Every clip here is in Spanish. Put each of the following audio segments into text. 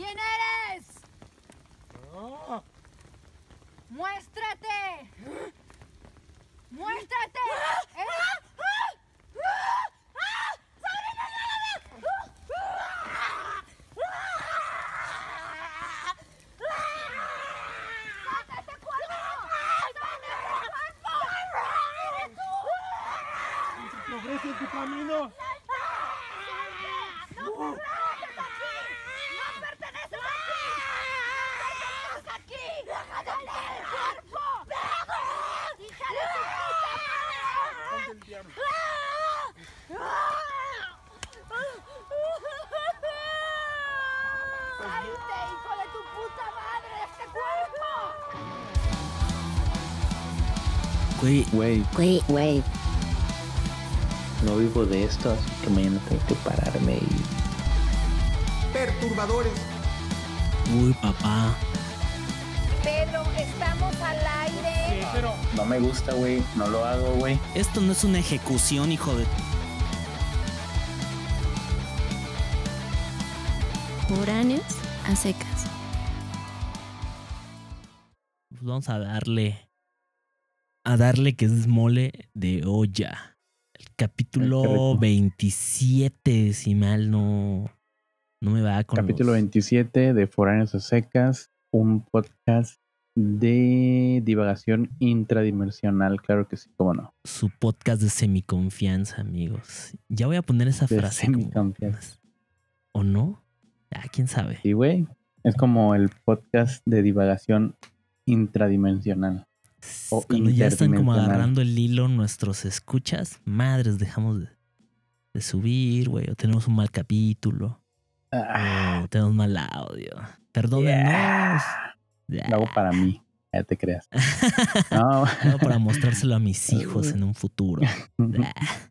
¿Quién eres? ¡Muéstrate! ¡Muéstrate! ¿Eres- ¡Suelta ese cuerpo! ¡Suelta ese cuerpo! ¡Progresa en tu camino! Güey, Güey, Güey, güey. no vivo de esto, así que mañana tengo que pararme y perturbadores. uy, papá. Pedro, estamos al aire. pero no me gusta, güey. No lo hago, güey. Esto no es una ejecución, hijo de. Foráneos a secas. Pues vamos a darle. A darle que es mole de olla. El capítulo rico. 27, si mal no. No me va con. Capítulo los- 27 de Foráneos a Secas, un podcast de divagación intradimensional, claro que sí, cómo no. Su podcast de semiconfianza, amigos. Ya voy a poner esa De frase. como- semiconfianza. ¿O no? Ah, quién sabe. Sí, güey. Es como el podcast de divagación intradimensional. O Cuando ya están como agarrando el hilo nuestros escuchas, madres, dejamos de, de subir, güey. O tenemos un mal capítulo. Ah, O tenemos mal audio. Perdónenos. yeah. Lo hago para mí, ya te creas. No, Algo para mostrárselo a mis hijos en un futuro.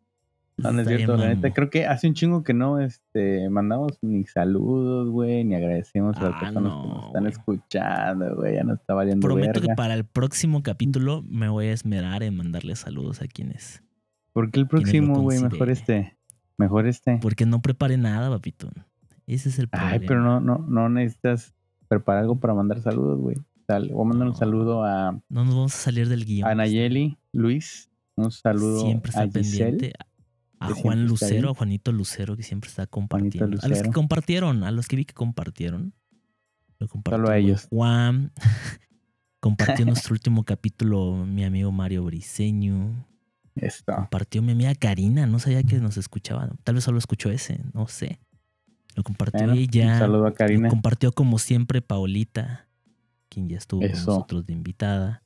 No, no es cierto, la neta. Creo que hace un chingo que no este, mandamos ni saludos, güey, ni agradecemos a las Ah, personas que no, nos están escuchando, güey. Ya nos está valiendo Prometo que para el próximo capítulo me voy a esmerar en mandarle saludos a quienes. ¿Por qué el próximo, güey? Mejor este. Mejor este. Porque no preparé nada, papito. Ese es el problema. Ay, pero no, no, no necesitas preparar algo para mandar saludos, güey. Voy a mandar un saludo a, No nos vamos a salir del guion. a Nayeli, Luis. Un saludo siempre está a Giselle. pendiente. A Juan está. Lucero, a Juanito Lucero, que siempre está compartiendo. A los que compartieron, a los que vi que compartieron. Lo compartió Solo a ellos. Juan. Compartió nuestro último capítulo mi amigo Mario Briseño. Esto. Compartió mi amiga Karina. No sabía que nos escuchaba. Tal vez solo escuchó ese. No sé. Lo compartió Bueno, ella. Un saludo a Lo Karina. compartió como siempre Paolita, quien ya estuvo con nosotros de invitada.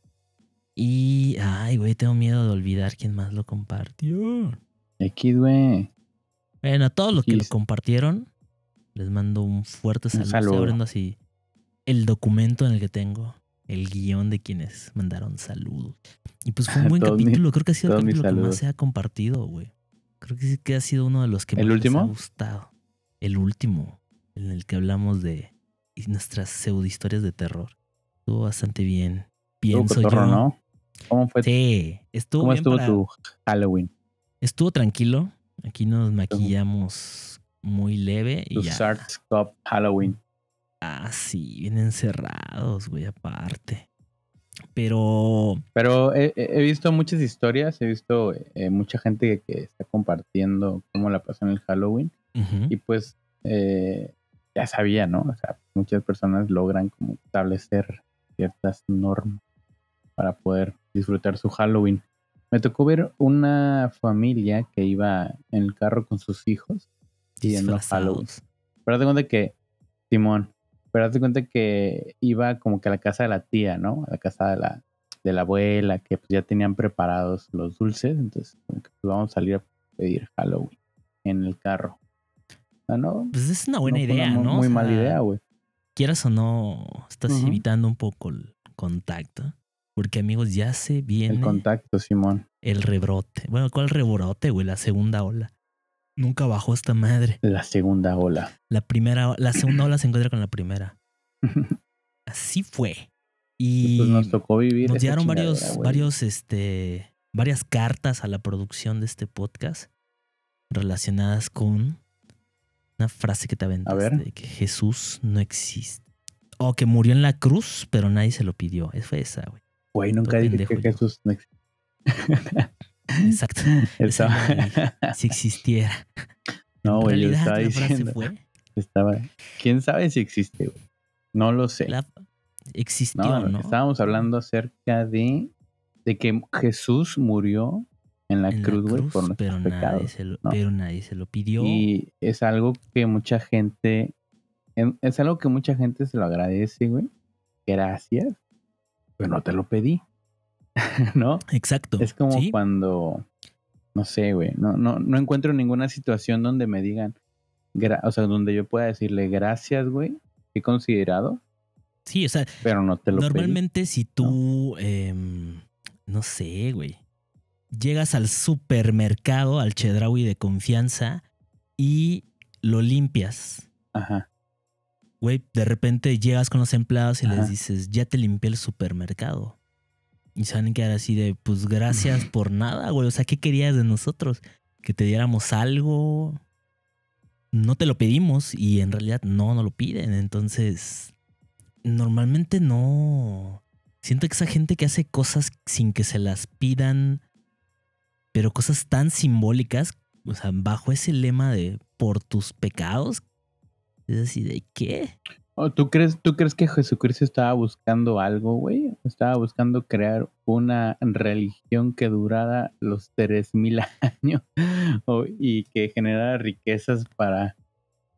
Y, ay, güey, tengo miedo de olvidar quién más lo compartió. X, güey. Bueno, a todos los que lo compartieron, les mando un fuerte saludo. Estoy saludo. abriendo así el documento en el que tengo el guion de quienes mandaron saludos. Y pues fue un buen capítulo. Creo que ha sido el capítulo que más se ha compartido, güey. Creo que sí que ha sido uno de los que ¿El más les ha último? gustado. El último, en el que hablamos de nuestras pseudo historias de terror. Estuvo bastante bien. Pienso cotorro, yo. ¿no? ¿Cómo fue? Sí, estuvo ¿Cómo bien estuvo para- tu Halloween? Estuvo tranquilo. Aquí nos maquillamos muy leve y ya. Sharks Cup Halloween. Ah, sí, bien encerrados, güey, aparte. Pero Pero he, visto muchas historias, he visto eh, mucha gente que, que está compartiendo cómo la pasó en el Halloween. Y pues eh, ya sabía, ¿no? O sea, muchas personas logran como establecer ciertas normas para poder disfrutar su Halloween. Me tocó ver una familia que iba en el carro con sus hijos pidiendo Halloween. Pero de cuenta que, Simón, pero de cuenta que iba como que a la casa de la tía, ¿no? A la casa de la, de la abuela, que pues ya tenían preparados los dulces. Entonces, como que pues, vamos a salir a pedir Halloween en el carro. Ah, no, Pues es una buena no una idea, mu- ¿no? Muy O mala idea, güey. Quieras o no, estás evitando un poco el contacto. Porque, amigos, ya se viene El contacto, Simón. el rebrote. Bueno, ¿cuál rebrote, güey? La segunda ola. Nunca bajó esta madre. La segunda ola. La primera, la segunda ola se encuentra con la primera. Así fue. Y pues nos tocó vivir. nos llegaron varios, varios, este, varias cartas a la producción de este podcast relacionadas con Una frase que te aventaste ver. de que Jesús no existe. O que murió en la cruz, pero nadie se lo pidió. Esa Fue esa, güey. Güey, nunca dije pendejo que. Jesús no existe. Exacto. Estaba- si existiera. No, güey, yo estaba diciendo. fue. Estaba. ¿Quién sabe si existe, güey? No lo sé. la- existió, no, ¿no? estábamos hablando acerca de, de que Jesús murió en la En la cruz, güey, cruz, por pero nuestros nadie, pecados. se lo, ¿no? pero nadie se lo pidió. Y es algo que mucha gente, en- es algo que mucha gente se lo agradece, güey. Gracias, pero no te lo pedí, ¿no? Exacto. Es como ¿sí? cuando, no sé, güey, no, no, no encuentro ninguna situación donde me digan, o sea, donde yo pueda decirle gracias, güey, he considerado, Sí, o sea, pero no te lo pedí. Normalmente si tú, em, no sé, güey, llegas al supermercado, al Chedraui de confianza y lo limpias, Ajá. Güey, de repente llegas con los empleados y Ajá. les dices, ya te limpié el supermercado. Y se van a quedar así de, pues gracias por nada, güey. O sea, ¿qué querías de nosotros? Que te diéramos algo. No te lo pedimos y en realidad no, no lo piden. Entonces, normalmente no. Siento que esa gente que hace cosas sin que se las pidan, pero cosas tan simbólicas, o sea, bajo ese lema de por tus pecados, es así de qué? ¿O ¿Tú crees, ¿Tú crees que Jesucristo estaba buscando algo, güey? Estaba buscando crear una religión que durara los 3000 años o- y que generara riquezas para,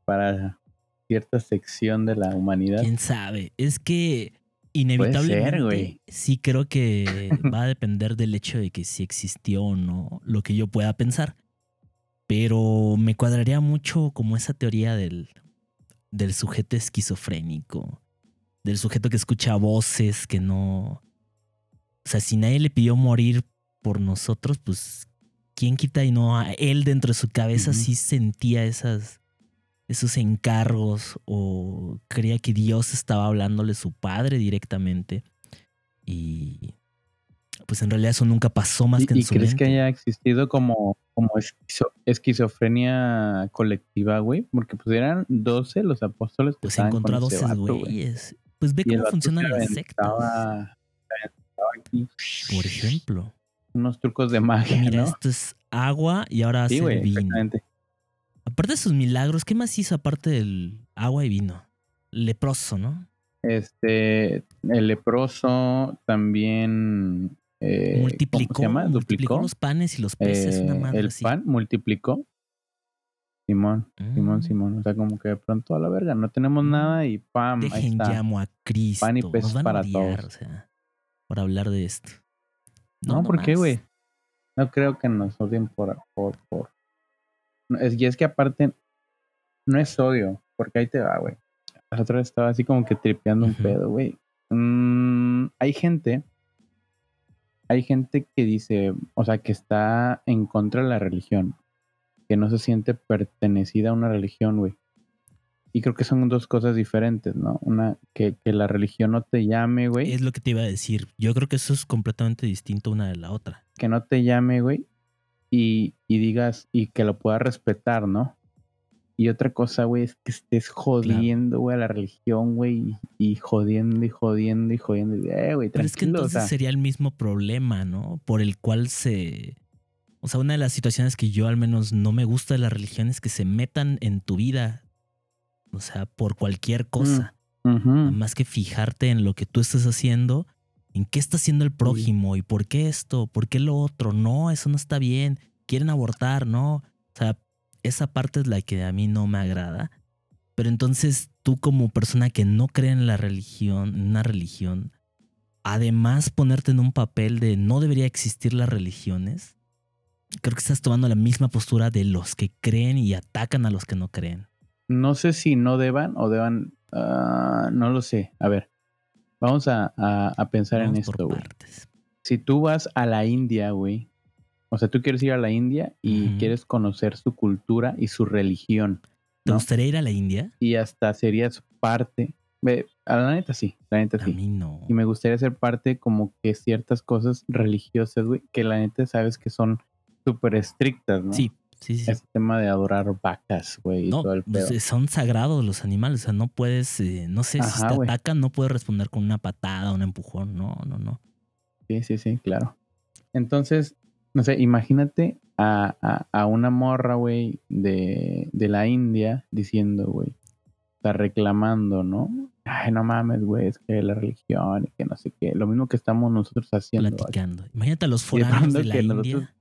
para cierta sección de la humanidad. ¿Quién sabe? Es que inevitablemente güey. sí creo que va a depender del hecho de que si existió o no lo que yo pueda pensar. Pero me cuadraría mucho como esa teoría del, del sujeto esquizofrénico, del sujeto que escucha voces, que no... O sea, si nadie le pidió morir por nosotros, pues quién quita y no a él dentro de su cabeza sí sentía esas esos encargos o creía que Dios estaba hablándole su padre directamente y pues en realidad eso nunca pasó más ¿Y, que en y su crees mente. que haya existido como, como esquizo- esquizofrenia colectiva, güey? Porque pues eran 12 los apóstoles que pues encontró a con ese 12 vato, güey. güeyes. Pues ve Y cómo funcionan las sectas, por ejemplo. unos trucos de magia, Mira, ¿no? esto es agua y ahora Sí, hace vino. exactamente. Aparte de sus milagros, ¿qué más hizo aparte del agua y vino? Leproso, ¿no? Este, el leproso también eh, multiplicó, ¿cómo se llama? multiplicó Duplicó. los panes y los peces, una Eh, madre el así. pan multiplicó. Simón, Simón, Mm. Simón. O sea, como que de pronto a la verga, no tenemos Mm. nada y pam, ahí Dejen está. llamo a Cristo. Pan y peces Nos van para a odiar, todos. o sea, por hablar de esto. No, ¿por qué, güey? No creo que nos odien por, por, por. No, es, y es que aparte, no es odio, porque ahí te va, güey. La otra vez estaba así como que tripeando un pedo, güey. Mm, hay gente, hay gente que dice, o sea, que está en contra de la religión, que no se siente pertenecida a una religión, güey. Y creo que son dos cosas diferentes, ¿no? Una, que, que la religión no te llame, güey. Es lo que te iba a decir. Yo creo que eso es completamente distinto una de la otra. que no te llame, güey, y, y digas, y que lo puedas respetar, ¿no? Y otra cosa, güey, es que estés jodiendo, güey, a la religión, güey, y, jodiendo y jodiendo y jodiendo. Eh, güey, Pero es que o entonces sea, sería el mismo problema, ¿no? Por el cual se... O sea, una de las situaciones que yo al menos no me gusta de la religión es que se metan en tu vida. O sea, por cualquier cosa. ujú, Más que fijarte en lo que tú estás haciendo, en qué está haciendo el prójimo y por qué esto, por qué lo otro. No, eso no está bien. Quieren abortar, ¿no? O sea, esa parte es la que a mí no me agrada. Pero entonces tú como persona que no cree en la religión, en una religión, además ponerte en un papel de no debería existir las religiones, creo que estás tomando la misma postura de los que creen y atacan a los que no creen. No sé si no deban o deban, ah, no lo sé. A ver, vamos a, a- a pensar en Vamos esto, güey. Si tú vas a la India, güey, o sea, tú quieres ir a la India y quieres conocer su cultura y su religión. ¿Te ¿no? gustaría ir a la India? y hasta serías parte. Ve, a la neta sí, la neta A sí. mí no. Y me gustaría ser parte como que ciertas cosas religiosas, güey, que la neta sabes que son súper estrictas, ¿no? Sí, Sí, sí. Ese tema de adorar vacas, güey, y No, todo el pues, pedo. eh, son sagrados los animales. O sea, no puedes, eh, no sé, si te atacan, no puedes responder con una patada, un empujón. No, no, no. Sí, sí, sí, claro. Entonces, no sé, imagínate a, a, a una morra, güey, de, de la India diciendo, güey, está reclamando, ¿no? Ay, no mames, güey, es que la religión y que no sé qué. Lo mismo que estamos nosotros haciendo. Platicando. Imagínate a los foráneos de la que India.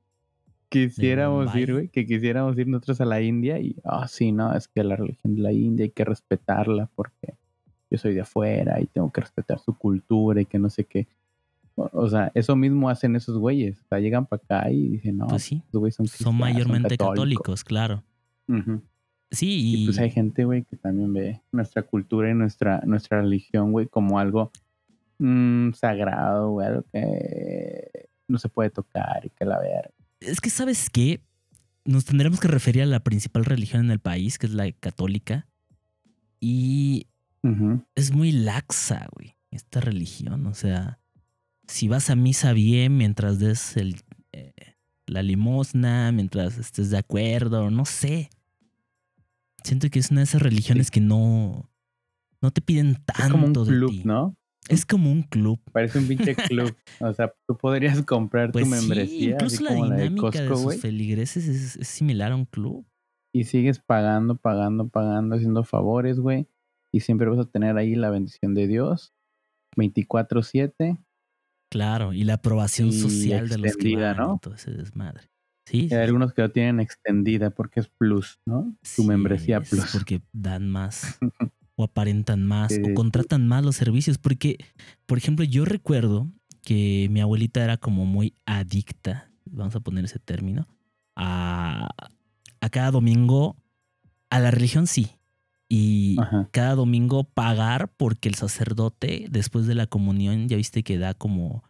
Quisiéramos ir, güey, que quisiéramos ir nosotros a la India y, ah, sí, no, es que la religión de la India hay que respetarla porque yo soy de afuera y tengo que respetar su cultura y que no sé qué. O, sea, eso mismo hacen esos güeyes. O sea, llegan para acá y dicen, no, Pues sí, esos güeyes son, son mayormente católicos, claro. Sí, Y, y, pues hay gente, güey, que también ve nuestra cultura y nuestra, nuestra religión, güey, como algo mm, sagrado, güey, algo que no se puede tocar y que la ver. es que, ¿sabes qué? Nos tendremos que referir a la principal religión en el país, que es la católica. Y es muy laxa, güey, esta religión. O sea, si vas a misa bien mientras des el, eh, la limosna, mientras estés de acuerdo, no sé. Siento que es una de esas religiones que no, no te piden tanto Es como un de club, ti. ¿no? Es como un club. Parece un pinche club. O sea, tú podrías comprar Pues tu sí, membresía, incluso así la como la de dinámica de, Costco, sus güey. feligreses es, es similar a un club. Y sigues pagando, pagando, pagando, haciendo favores, güey. Y siempre vas a tener ahí la bendición de Dios. 24-7. Claro, y la aprobación Y social de los que van ¿no? y todo ese desmadre. Sí, hay algunos que lo tienen extendida porque es plus, ¿no? Sí membresía es plus. Porque dan más o aparentan más Sí, o contratan más los servicios. Porque, por ejemplo, yo recuerdo que mi abuelita era como muy adicta, vamos a poner ese término, a, a cada domingo, a la religión sí. Y Ajá. cada domingo pagar porque el sacerdote, después de la comunión, ya viste que da como,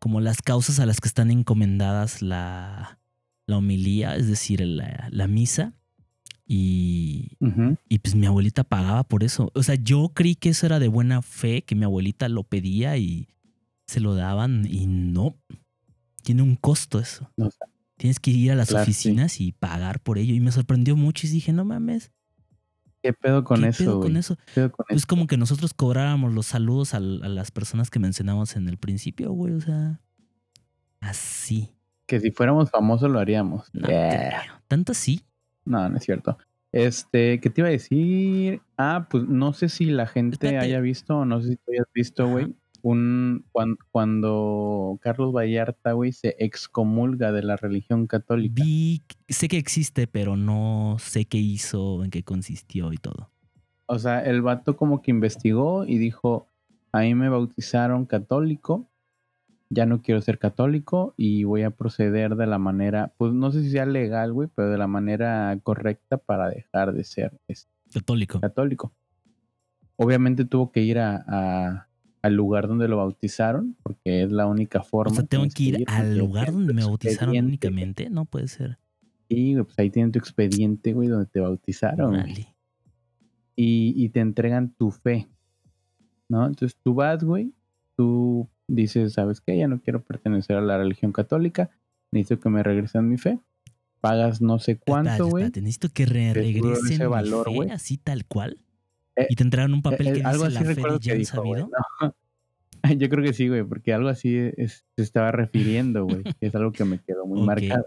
como las causas a las que están encomendadas la, la homilía, es decir, la, la misa. Y, Ujú. y pues mi abuelita pagaba por eso. O sea, yo creí que eso era de buena fe, que mi abuelita lo pedía y se lo daban y no. Tiene un costo eso. Tienes que ir a las Claro, sí. oficinas y pagar por ello. Y me sorprendió mucho y dije, no mames, ¿Qué pedo con ¿qué eso, pedo con eso? ¿Qué pedo con Es eso? como que nosotros cobráramos los saludos al- a, las personas que mencionamos en el principio, güey. O sea, así. Que si fuéramos famosos lo haríamos. No Yeah. Tanto así. No, no es cierto. Este, ¿qué te iba a decir? Ah, pues no sé si la gente Espérate. haya visto, o no sé si tú hayas visto, güey, un cuando, Carlos Vallarta, güey, se excomulga de la religión católica. Vi, sé que existe, pero no sé qué hizo, en qué consistió y todo. O sea, el vato como que investigó y dijo, a mí me bautizaron católico, ya no quiero ser católico y voy a proceder de la manera, pues no sé si sea legal, güey, pero de la manera correcta para dejar de ser este, Católico. católico. Obviamente tuvo que ir a, a- al lugar donde lo bautizaron, porque es la única O forma. sea, tengo que ir al lugar donde me bautizaron únicamente. No puede ser. Y pues ahí tienen tu expediente, güey, donde te bautizaron. Órale. y, y te entregan tu fe, ¿no? Entonces tú vas, güey, tú dices, ¿sabes qué? Ya no quiero pertenecer a la religión católica, necesito que me regresen mi fe, pagas no sé cuánto, güey. Necesito que re- regresen ese mi valor, güey. así tal cual. Eh, y te entregan un papel Eh, que eh, algo dice así la fe de Jan dijo, Sabido. ¿no? Yo creo que sí, güey, porque algo así es- se estaba refiriendo, güey, que es algo que me quedó muy marcado.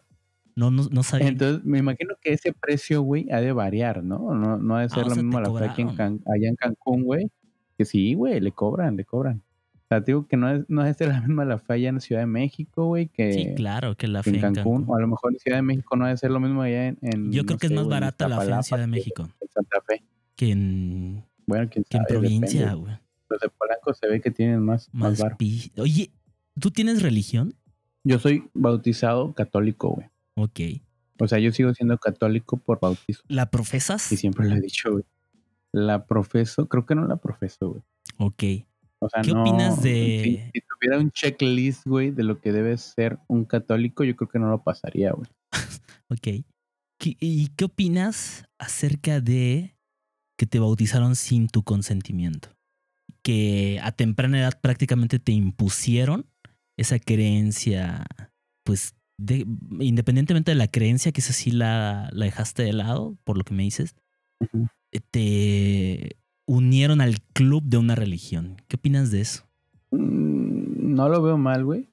No, no, no sabía. Entonces, me imagino que ese precio, güey, ha de variar, ¿no? No, no ha de Ah, ser lo mismo la fe aquí en. Can- allá en Cancún, güey. Que sí, güey, le cobran, le cobran. O sea, digo que no es, no es de la misma la fe allá en Ciudad de México, güey, que, sí, claro, que la que fe en Cancún. O a lo mejor en Ciudad de México no ha de ser lo mismo allá en. en, Yo creo no que es más güey, en barata la fe en Ciudad de que México En Santa Fe. que en, Bueno, que en depende. provincia, güey. Los de Polanco se ve que tienen más, más, Más pi- Oye, ¿tú tienes religión? Yo soy bautizado católico, güey. Ok. O sea, yo sigo siendo católico por bautizo. ¿La profesas? Y siempre lo he dicho, güey. La profeso, creo que no la profeso, güey. Ok. O sea, ¿Qué no- opinas de- Si, si tuviera un checklist, güey, de lo que debe ser un católico, yo creo que no lo pasaría, güey. Ok. ¿Qué- ¿Y qué opinas acerca de que te bautizaron sin tu consentimiento? Que a temprana edad prácticamente te impusieron esa creencia, pues, de- independientemente de la creencia, que esa sí la, la dejaste de lado, por lo que me dices, Ujú. te unieron al club de una religión. ¿Qué opinas de eso? Mm, No lo veo mal, güey.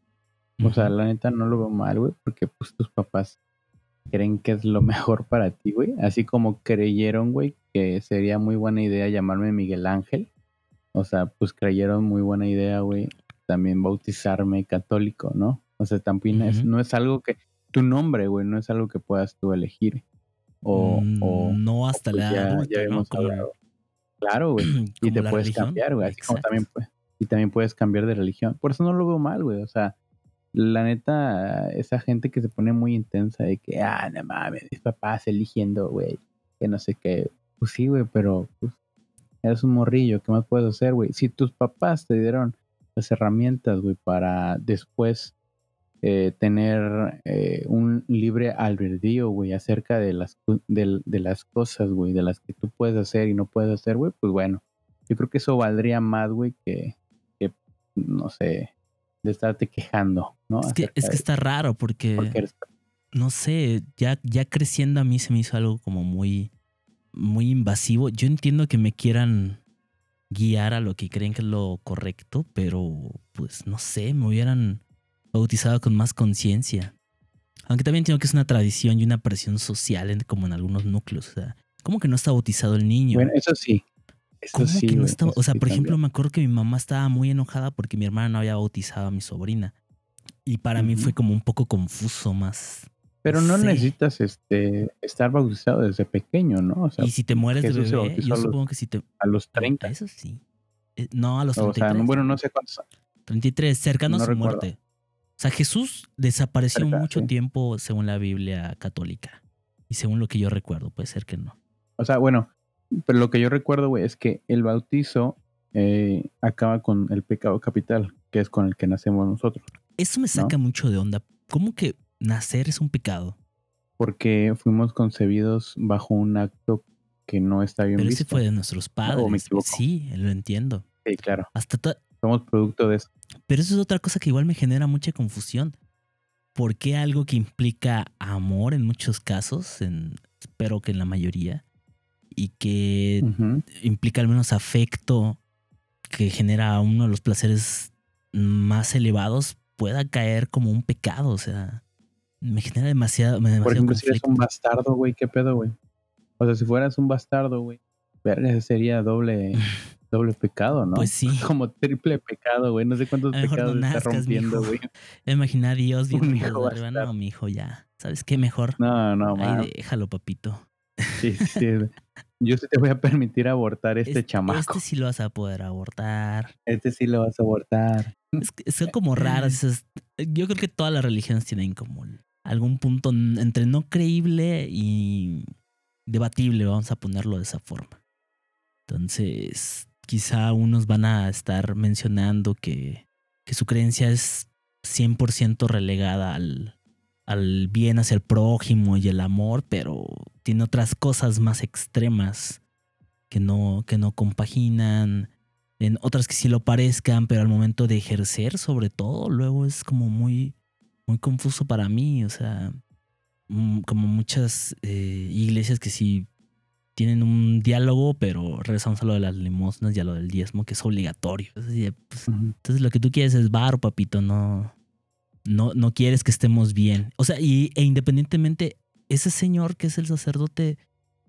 O sea, la neta no lo veo mal, güey, porque pues tus papás creen que es lo mejor para ti, güey. Así como creyeron, güey, que sería muy buena idea llamarme Miguel Ángel. O sea, pues creyeron muy buena idea, güey, también bautizarme católico, ¿no? O sea, también es- Ujú. no es algo que, tu nombre, güey, no es algo que puedas tú elegir. O, Mm, o no hasta pues la ya- ya ¿no? Como, hablado. claro, güey. y te puedes religión. cambiar, güey. Así como también puedes. Y también puedes cambiar de religión. Por eso no lo veo mal, güey. O sea, la neta, esa gente que se pone muy intensa de que, ah, no mames, mis papás eligiendo, güey, que no sé qué. Pues sí, güey, pero pues, eres un morrillo, ¿qué más puedes hacer, güey? Si tus papás te dieron las herramientas, güey, para después eh, tener eh, un libre albedrío, güey, acerca de las, de, las cosas, güey, de las que tú puedes hacer y no puedes hacer, güey, pues bueno, yo creo que eso valdría más, güey, que, que, no sé, de estarte quejando, ¿no? Es que, es que está raro porque, porque eres- no sé, ya, ya creciendo a mí se me hizo algo como muy, muy invasivo. Yo entiendo que me quieran guiar a lo que creen que es lo correcto, pero pues no sé, me hubieran bautizado con más conciencia. Aunque también entiendo que es una tradición y una presión social en- como en algunos núcleos. O sea, ¿cómo que no está bautizado el niño? Bueno, eso sí. Eso ¿Cómo sí, que no eso O sea, sí por ejemplo, también. me acuerdo que mi mamá estaba muy enojada porque mi hermana no había bautizado a mi sobrina. Y para mí fue como un poco confuso más. Pero no sí. necesitas este estar bautizado desde pequeño, ¿no? O sea, y si te mueres de bebé, yo a los- supongo que si te... a los 30. Eso sí. Eh, No, a los O 33. sea, no- bueno, no sé cuántos. 33, cercano a no su recuerdo. muerte. O sea, Jesús desapareció Cerca, mucho sí. tiempo según la Biblia católica. Y según lo que yo recuerdo, puede ser que no. O sea, bueno, pero lo que yo recuerdo, güey, es que el bautizo eh, acaba con el pecado capital, que es con el que nacemos nosotros. Eso me saca mucho de onda. ¿Cómo que nacer es un pecado? Porque fuimos concebidos bajo un acto que no está bien Pero visto. ese fue de nuestros padres. me? Sí, lo entiendo. Sí, claro. Hasta Somos producto de eso. Pero eso es otra cosa que igual me genera mucha confusión. ¿Por qué algo que implica amor en muchos casos, en- espero que en la mayoría, y que implica al menos afecto, que genera uno de los placeres más elevados, pueda caer como un pecado? O sea, me genera demasiado, Por ejemplo, si eres un bastardo, güey, ¿qué pedo, güey? O sea, si fueras un bastardo, güey, verga, sería doble, doble pecado, ¿no? Pues sí. Como triple pecado, güey. No sé cuántos A mejor no pecados está rompiendo, güey. Imagina a Dios viendo hijo arriba. bastardo. No, mi hijo, ya. ¿Sabes qué? Mejor. No, no, Ahí man. déjalo, papito. Sí, sí. Yo sí te voy a permitir abortar este Es- chamaco. Este sí lo vas a poder abortar. Este sí lo vas a abortar. Es son como raras esas. Yo creo que todas las religiones tienen como algún punto entre no creíble y debatible, vamos a ponerlo de esa forma. Entonces, quizá unos van a estar mencionando que, que su creencia es 100% relegada al, al bien hacia el prójimo y el amor, pero tiene otras cosas más extremas que no, que no compaginan en otras que sí lo parezcan, pero al momento de ejercer, sobre todo, luego es como muy, muy confuso para mí. O sea, mm, como muchas eh, iglesias que sí tienen un diálogo, pero regresamos a lo de las limosnas y a lo del diezmo, que es obligatorio. Pues, entonces lo que tú quieres es bar, papito, no, no, no quieres que estemos bien. O sea, y, e independientemente, ese señor que es el sacerdote,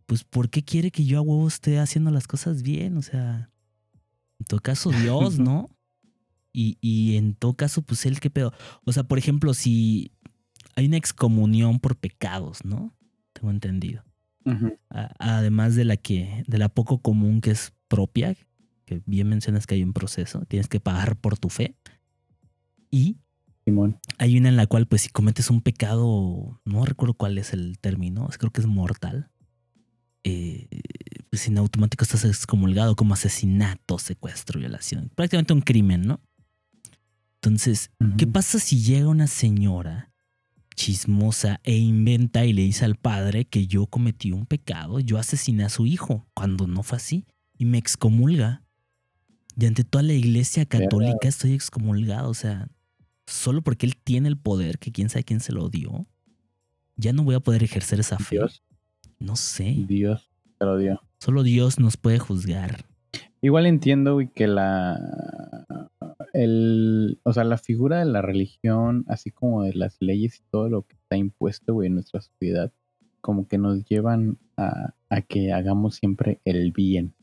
pues ¿por qué quiere que yo a huevo esté haciendo las cosas bien? O sea, en todo caso Dios, ¿no? Y, y en todo caso, pues él qué pedo. O sea, por ejemplo, si hay una excomunión por pecados, ¿no? Tengo entendido. A- además de la que, de la poco común que es propia, que bien mencionas que hay un proceso, tienes que pagar por tu fe. Y Simón. hay una en la cual, pues, si cometes un pecado, no recuerdo cuál es el término, creo que es mortal. eh, pues en automático estás excomulgado como asesinato, secuestro, violación. Prácticamente un crimen, ¿no? Entonces, ¿qué pasa si llega una señora chismosa e inventa y le dice al padre que yo cometí un pecado, yo asesiné a su hijo, cuando no fue así, y me excomulga? Y ante toda la iglesia católica estoy excomulgado, o sea, solo porque él tiene el poder, que quién sabe quién se lo dio, ya no voy a poder ejercer esa fe. Dios, No sé. Dios te lo dio. Solo Dios nos puede juzgar. Igual entiendo, güey, que la. El, o sea, la figura de la religión, así como de las leyes y todo lo que está impuesto, güey, en nuestra sociedad, como que nos llevan a, a que hagamos siempre el bien.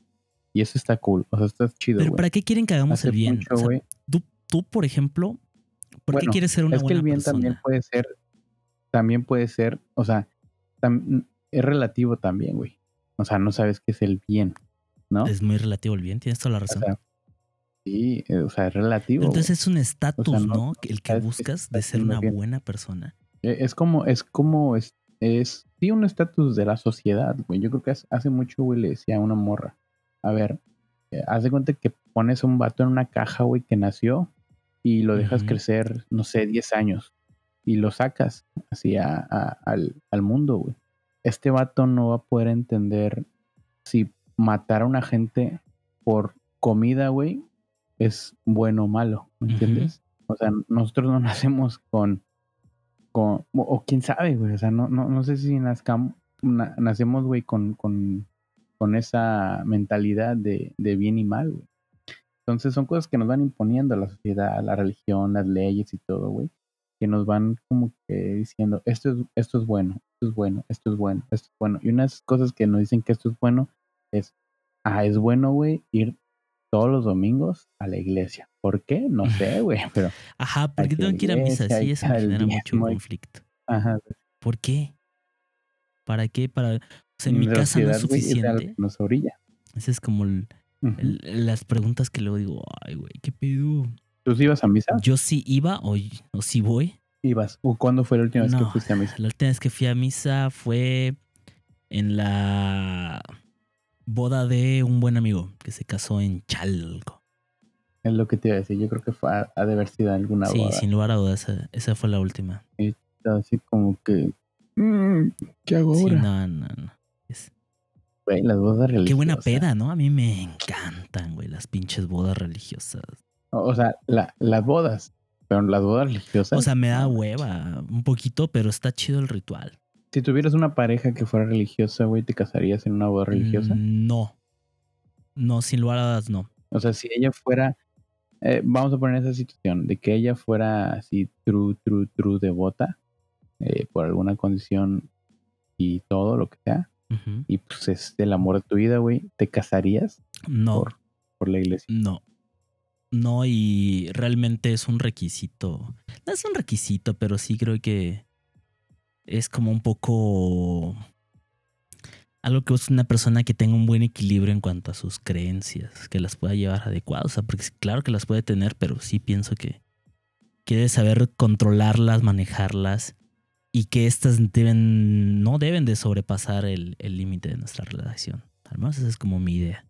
Y eso está cool, o sea, está chido, Pero. ¿para qué quieren que hagamos Hace el bien? mucho, O sea, güey, tú, tú, por ejemplo, ¿por qué quieres ser una es que buena el bien persona? también puede ser, también puede ser, o sea, tam- es relativo también, güey. O sea, no sabes qué es el bien, ¿no? Es muy relativo el bien, tienes toda la o razón. sea, sí, eh, o sea, es relativo. Entonces es un estatus, no- ¿no? El que buscas de ser una buena persona. Eh, Es como, es como, es, es sí un estatus de la sociedad, güey. Yo creo que hace, mucho, güey, le decía a una morra, a ver, eh, haz de cuenta que pones un vato en una caja, güey, que nació y lo dejas crecer, no sé, 10 años y lo sacas así a- a- al, al mundo, güey. Este vato no va a poder entender si matar a una gente por comida, güey, es bueno o malo, ¿me entiendes? O sea, nosotros no nacemos con, con o, o quién sabe, güey, o sea, no, no, no sé si nazcam- na- nacemos, güey, con, con, con esa mentalidad de, de bien y mal, güey. Entonces son cosas que nos van imponiendo la sociedad, la religión, las leyes y todo, güey, que nos van como que diciendo, esto es, esto es bueno, esto es bueno, esto es bueno, esto es bueno. Y unas cosas que nos dicen que esto es bueno es, ah, es bueno, güey, ir todos los domingos a la iglesia. ¿Por qué? No sé, güey, pero, Ajá, ¿por qué tengo que ir a misa? Sí, eso me genera mucho hay- conflicto. ajá, ¿Por qué? ¿Para qué? Para... O sea, en mi casa no es suficiente. nos orilla. Esa es como el- Ujú. el- las preguntas que luego digo, ay, güey, ¿qué pedo? ¿Tú sí ibas a misa? Yo sí iba o, o sí voy. ¿Ibas? ¿O cuándo fue la última vez que fuiste a misa? La última vez que fui a misa fue en la boda de un buen amigo que se casó en Chalco. Es lo que te iba a decir. Yo creo que fue, ha ha de haber sido alguna Sí, boda. sin lugar a dudas, esa, esa fue la última. Así como que... mm, ¿Qué hago Sí, ahora? no, no, no. Es- Güey, las bodas religiosas. Qué buena peda, ¿no? A mí me encantan, güey, las pinches bodas religiosas. O sea, la- las bodas. Pero las bodas religiosas. O sea, me da hueva un poquito, pero está chido el ritual. Si tuvieras una pareja que fuera religiosa, güey, ¿te casarías en una boda religiosa? Mm, No. No, sin lugar a dudas, no. O sea, si ella fuera... eh, vamos a poner esa situación de que ella fuera así true, true, true devota eh, por alguna condición y todo lo que sea. Y pues es el amor de tu vida, güey. ¿Te casarías No. por, por la iglesia? No. No, y realmente es un requisito. No es un requisito, pero sí creo que es como un poco algo que es una persona que tenga un buen equilibrio en cuanto a sus creencias, que las pueda llevar adecuadas. O sea, porque claro que las puede tener, pero sí pienso que, que debe saber controlarlas, manejarlas y que estas deben, no deben de sobrepasar el límite de nuestra relación. Al menos esa es como mi idea.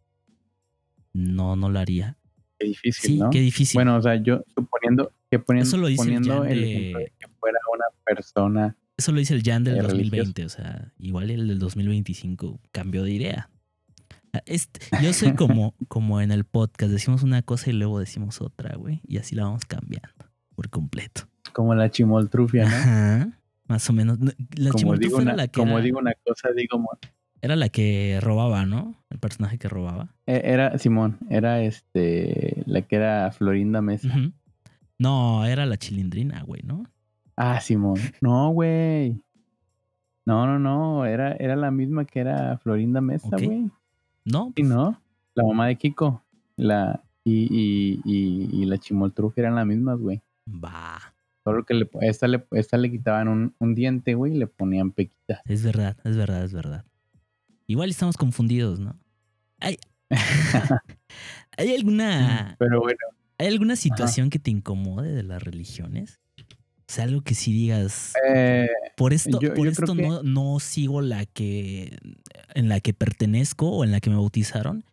No, no lo haría. Qué difícil, Sí, ¿no? qué difícil. Bueno, o sea, yo suponiendo que poniendo, Eso lo el poniendo Jan el de- ejemplo de que fuera una persona Eso lo dice el Jan del eh, 2020, o sea, igual el del 2025 cambió de idea. Ah, Este, yo soy como, como en el podcast, decimos una cosa y luego decimos otra, güey, y así la vamos cambiando por completo. como la chimoltrufia, ¿no? Ajá, más o menos. No, La como Chimoltrufia digo, era una, la que como era, digo una cosa, digo era la que robaba, ¿no? El personaje que robaba. eh, era Simón, era este la que era Florinda Mesa. No, era la chilindrina, güey, ¿no? Ah, Simón. No, güey. No, no, no, era era la misma que era Florinda Mesa, güey. No, Sí, ¿no? La mamá de Kiko. La y, y, y, y la chimoltrufia eran las mismas, güey. va. Solo que le, esta, le, esta le quitaban un, un diente, güey, y le ponían pequitas. Es verdad, es verdad, es verdad. Igual estamos confundidos, ¿no? ¿Hay, ¿hay alguna Pero bueno, ¿Hay alguna situación que te incomode de las religiones? O sea, algo que sí digas, eh, por esto, yo- por yo esto que- no, no sigo la que en la que pertenezco o en la que me bautizaron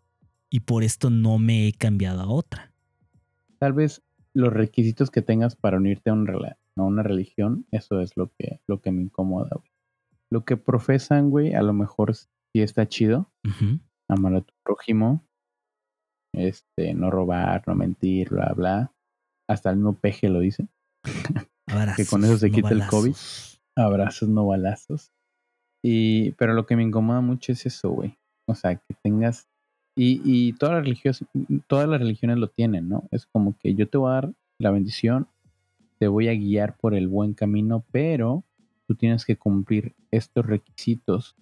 y por esto no me he cambiado a otra. tal vez los requisitos que tengas para unirte a, un a una religión, eso es lo que, lo que me incomoda, güey. Lo que profesan, güey, a lo mejor sí está chido. Amar a tu prójimo. Este, no robar, no mentir, bla, bla. Hasta el mismo peje lo dice. Abrazos, Que con eso se no quita el. COVID. Abrazos, no balazos. Y, pero lo que me incomoda mucho es eso, güey. O sea, que tengas. Y, y todas las religiones, todas las religiones lo tienen, ¿no? Es como que yo te voy a dar la bendición, te voy a guiar por el buen camino, pero tú tienes que cumplir estos requisitos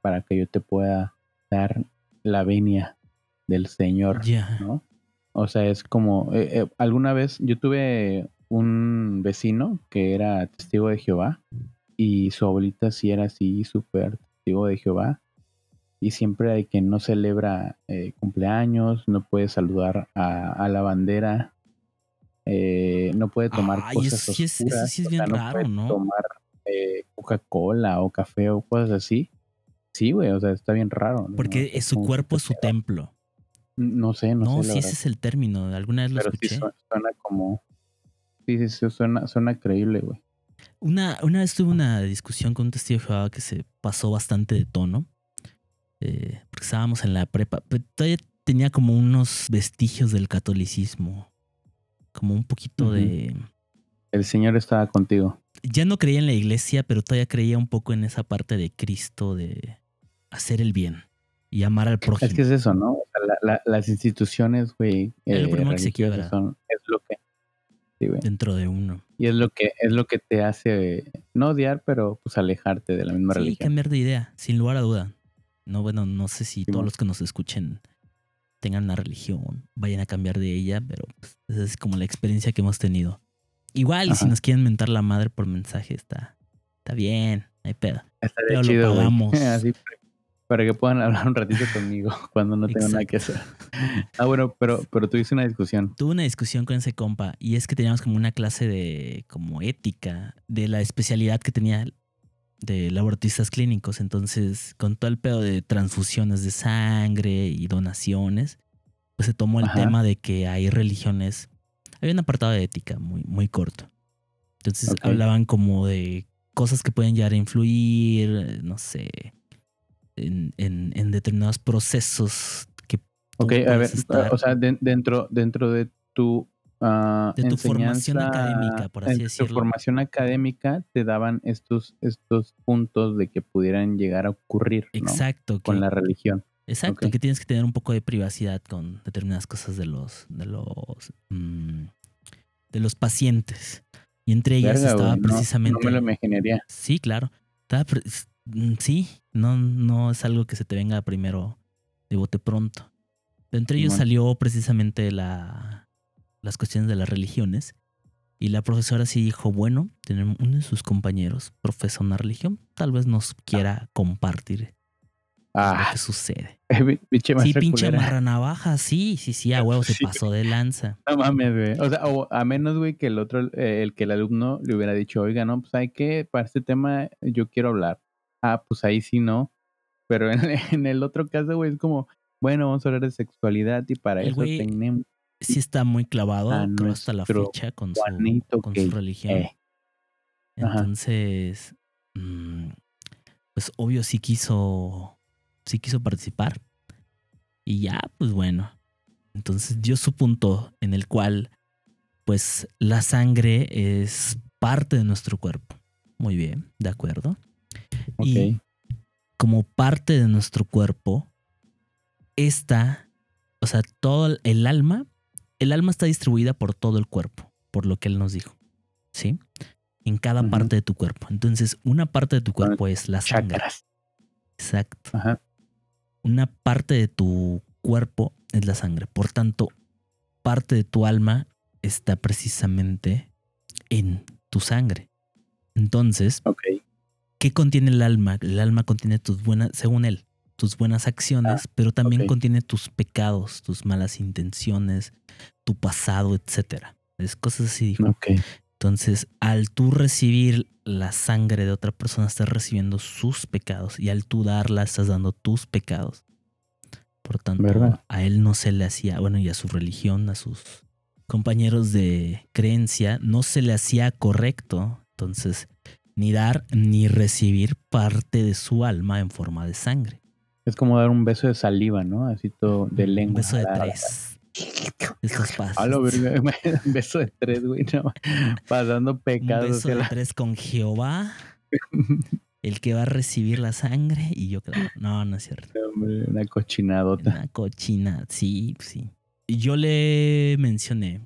para que yo te pueda dar la venia del Señor. Ya. ¿no? O sea, es como, eh, eh, alguna vez yo tuve un vecino que era testigo de Jehová y su abuelita sí era así, súper testigo de Jehová. Y siempre hay que no celebra eh, cumpleaños, no puede saludar a, a la bandera, eh, no puede tomar cosas sí es- sí es o sea, no raro, puede ¿no? tomar eh, Coca-Cola o café o cosas así. Sí, güey, o sea, está bien raro. ¿no? Porque Es su cuerpo es su templo. No sé, no, No, sé. la sí, verdad ese es el término. Alguna vez lo pero sí escuché. suena, suena como. Sí, sí, sí, suena, suena creíble, güey. Una, una vez tuve una discusión con un testigo de Jehová que se pasó bastante de tono. eh, porque estábamos en la prepa. Pero todavía tenía como unos vestigios del catolicismo. Como un poquito de. El Señor estaba contigo. Ya no creía en la iglesia, pero todavía creía un poco en esa parte de Cristo de hacer el bien y amar al prójimo. Es que es eso, ¿no? La- la- las instituciones, güey, Es lo eh, primero que se quiebra. son. Sí, güey. dentro de uno. Y es lo que es lo que te hace no odiar, pero pues alejarte de la misma Sí, religión. cambiar de idea, sin lugar a duda. No, bueno, no sé si todos los que nos escuchen tengan una religión, vayan a cambiar de ella, pero pues, esa es como la experiencia que hemos tenido. Igual, y si Ajá. nos quieren mentar la madre por mensaje, está, está bien, hay pedo. Estaría pero lo chido, güey. pagamos. Así para- que puedan hablar un ratito conmigo cuando no tengo nada que hacer. Ah, bueno, pero, pero tuviste una discusión. Tuve una discusión con ese compa y es que teníamos como una clase de como ética de la especialidad que tenía de laboratistas clínicos. Entonces, con todo el pedo de transfusiones de sangre y donaciones, pues se tomó el Ajá. tema de que hay religiones. Hay un apartado de ética muy, muy corto. Entonces hablaban como de cosas que pueden llegar a influir, no sé, en, en- en determinados procesos que... Ok, a ver, estar- o sea, de- dentro, dentro de tu ah, De tu formación académica, por así en decirlo. Tu formación académica te daban estos, estos puntos de que pudieran llegar a ocurrir ¿no? Exacto. con la religión. Exacto, que tienes que tener un poco de privacidad con determinadas cosas de los, de los, mm, de los pacientes. Y entre ellas Verga, estaba precisamente. No, me lo imaginaría. Sí, claro. Estaba sí, no, no es algo que se te venga primero de bote pronto. De entre ellos salió precisamente la, las cuestiones de las religiones. Y la profesora sí dijo, bueno, tenemos uno de sus compañeros profesa una religión, tal vez nos quiera compartir lo Ah, que sucede. pinche Sí, pinche marranavaja, sí, sí, sí, a huevo se pasó de lanza. No mames, güey. O sea, o a menos, güey, que el otro, eh, el que el alumno le hubiera dicho, oiga, no, pues hay que, para este tema yo quiero hablar. Ah, pues ahí sí no. Pero en, en el otro caso, güey, es como, bueno, vamos a hablar de sexualidad y para El eso güey tenemos Sí está muy clavado, creo, hasta la fecha con su, con religión. eh. Entonces, mm, pues obvio sí quiso, sí quiso participar. Y ya, pues bueno. Entonces dio su punto en el cual, pues la sangre es parte de nuestro cuerpo. Muy bien, de acuerdo. Y como parte de nuestro cuerpo, esta, o sea, todo el- alma, el alma está distribuida por todo el cuerpo, por lo que él nos dijo, ¿sí? En cada parte de tu cuerpo. Entonces, una parte de tu cuerpo es la sangre. Chakras. Exacto. Ajá. Una parte de tu cuerpo es la sangre. Por tanto, parte de tu alma está precisamente en tu sangre. Entonces. ¿Qué contiene el alma? El alma contiene tus buenas, según él, tus buenas acciones, pero también contiene tus pecados, tus malas intenciones, tu pasado, etcétera. Es cosas así, dijo. Entonces, al tú recibir la sangre de otra persona, estás recibiendo sus pecados y al tú darla, estás dando tus pecados. Por tanto, ¿Verdad? a él no se le hacía, bueno, y a su religión, a sus compañeros de creencia, no se le hacía correcto. Entonces, ni dar ni recibir parte de su alma en forma de sangre. Es como dar un beso de saliva, ¿no? Así todo de lengua. Un beso de Ah, tres. Estos pasos. A lo verga, un beso de tres, güey, no, pasando Un pecados. beso hacia de la- tres con Jehová, el que va a recibir la sangre. Y yo, claro, no, no es cierto. Hombre, una cochinadota. Una cochina, sí, sí. Y Yo le mencioné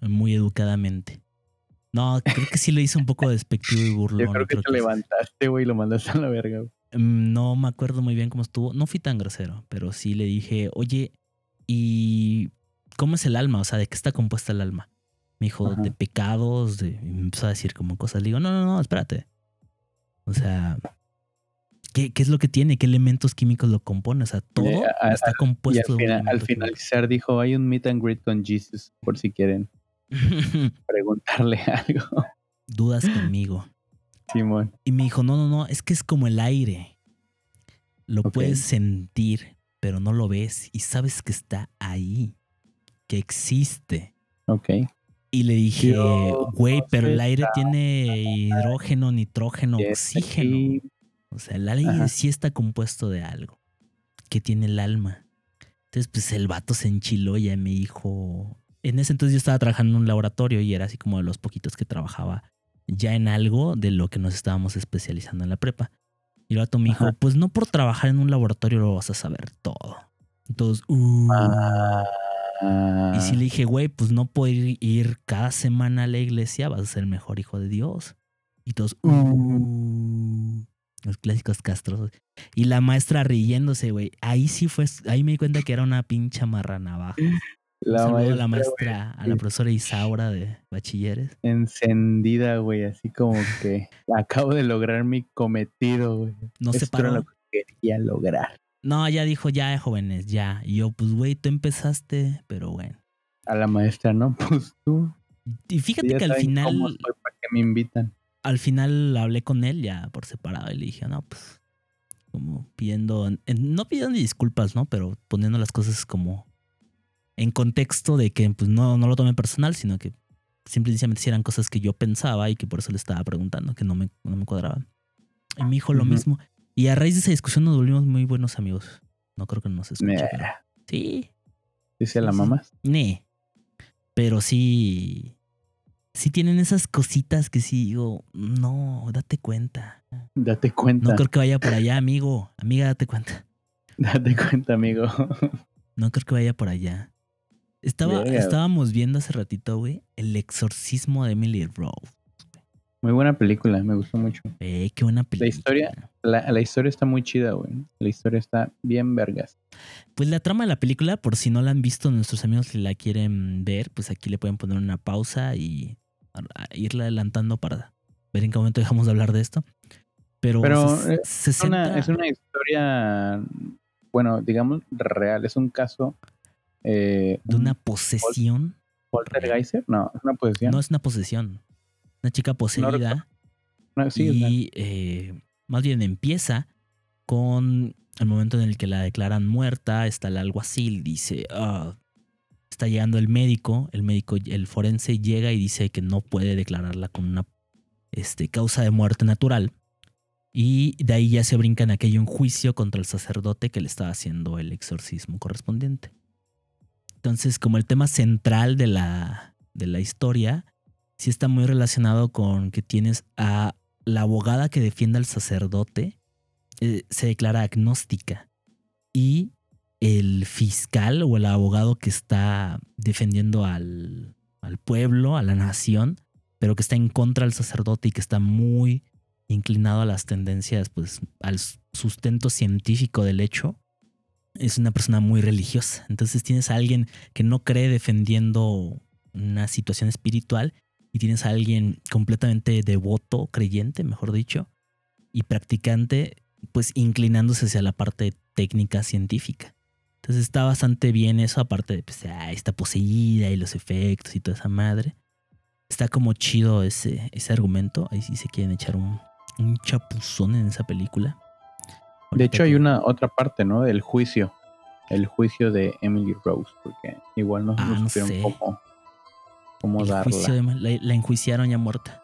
muy educadamente. No, creo que sí le hice un poco despectivo y burlón. Yo creo que te levantaste, güey, y lo mandaste a la verga. Mm, No me acuerdo muy bien cómo estuvo. No fui tan grosero, pero sí le dije, oye, ¿y cómo es el alma? O sea, ¿de qué está compuesta el alma? Me dijo, Ajá. de pecados, de... y me empezó a decir como cosas. Le digo, no, no, no, espérate. O sea, ¿qué, qué es lo que tiene? ¿Qué elementos químicos lo componen? O sea, todo está Y compuesto al, de un final, al elemento finalizar dijo, hay un meet and greet con Jesus, por si quieren. preguntarle algo. Dudas conmigo. Simón. Y me dijo, no, no, no, es que es como el aire. Lo puedes sentir, pero no lo ves y sabes que está ahí, que existe. Ok. Y le dije, güey, pero el está aire tiene hidrógeno, nitrógeno, oxígeno. aquí, O sea, el aire Ajá. sí está compuesto de algo que tiene el alma. Entonces, pues el vato se enchiló y ya me dijo. En ese entonces yo estaba trabajando en un laboratorio y era así como de los poquitos que trabajaba ya en algo de lo que nos estábamos especializando en la prepa. Y el vato me dijo, Ajá. pues no por trabajar en un laboratorio lo vas a saber todo. Entonces, uh, Ah, y si le dije, güey, pues no puedo ir, ir cada semana a la iglesia, vas a ser el mejor hijo de Dios. Y todos, uh, los clásicos castrosos. Y la maestra riéndose, güey. Ahí sí fue, ahí me di cuenta que era una pincha marranavaja. Un la saludo a la maestra, maestra, a la profesora Isaura de bachilleres. encendida, güey, así como que acabo de lograr mi cometido, güey. No se Esto paró. lo que quería lograr. No, ya dijo, ya, jóvenes, ya. Y yo, pues, güey, tú empezaste, pero bueno. A la maestra, ¿no? Pues tú. Y fíjate que al final, cómo soy, ¿Para qué me invitan? al final hablé con él ya por separado y le dije, no, pues, como pidiendo, en- no pidiendo disculpas, ¿no? Pero poniendo las cosas como en contexto de que pues no, no lo tomé personal, sino que simplemente eran cosas que yo pensaba y que por eso le estaba preguntando, que no me, no me cuadraban. Y me dijo lo mismo. Y a raíz de esa discusión nos volvimos muy buenos amigos. No creo que nos escuche, Nah, pero sí, Dice la mamá. Ne. Pero sí. Sí tienen esas cositas que sí digo, no, date cuenta. Date cuenta. No creo que vaya por allá, amigo. Amiga, date cuenta. Date cuenta, amigo. No creo que vaya por allá. Estaba, estábamos viendo hace ratito, güey, el exorcismo de Emily Rose. Muy buena película, me gustó mucho. Eh, qué buena película. historia? La, la historia está muy chida, güey. La historia está bien vergas. Pues la trama de la película, por si no la han visto nuestros amigos que la quieren ver, pues aquí le pueden poner una pausa y irla adelantando para ver en qué momento dejamos de hablar de esto. Pero, Pero, se, se Es una, es una historia, bueno, digamos, real. Es un caso. Eh, de una un posesión. poltergeiser. No, es una posesión. No es una posesión. Una chica poseída. No, sí, y eh, más bien empieza con el momento en el que la declaran muerta. Está el alguacil, dice. "Ah". está llegando el médico. El médico, el forense llega y dice que no puede declararla con una este, causa de muerte natural. Y de ahí ya se brinca en aquello un juicio contra el sacerdote que le estaba haciendo el exorcismo correspondiente. Entonces, como el tema central de la, de la historia, sí está muy relacionado con que tienes a la abogada que defiende al sacerdote, eh, se declara agnóstica. Y el fiscal o el abogado que está defendiendo al, al pueblo, a la nación, pero que está en contra del sacerdote y que está muy inclinado a las tendencias, pues al sustento científico del hecho, es una persona muy religiosa. Entonces tienes a alguien que no cree defendiendo una situación espiritual y tienes a alguien completamente devoto, creyente, mejor dicho, y practicante, pues inclinándose hacia la parte técnica científica. Entonces está bastante bien eso, aparte de, pues, ah, está poseída y los efectos y toda esa madre. Está como chido ese, ese argumento. Ahí sí se quieren echar un, un chapuzón en esa película. De hecho, hay una otra parte, ¿no? Del juicio. El juicio de Emily Rose, porque igual no, Ah, no supieron sé. cómo, cómo el darla. juicio de- la, la enjuiciaron ya muerta.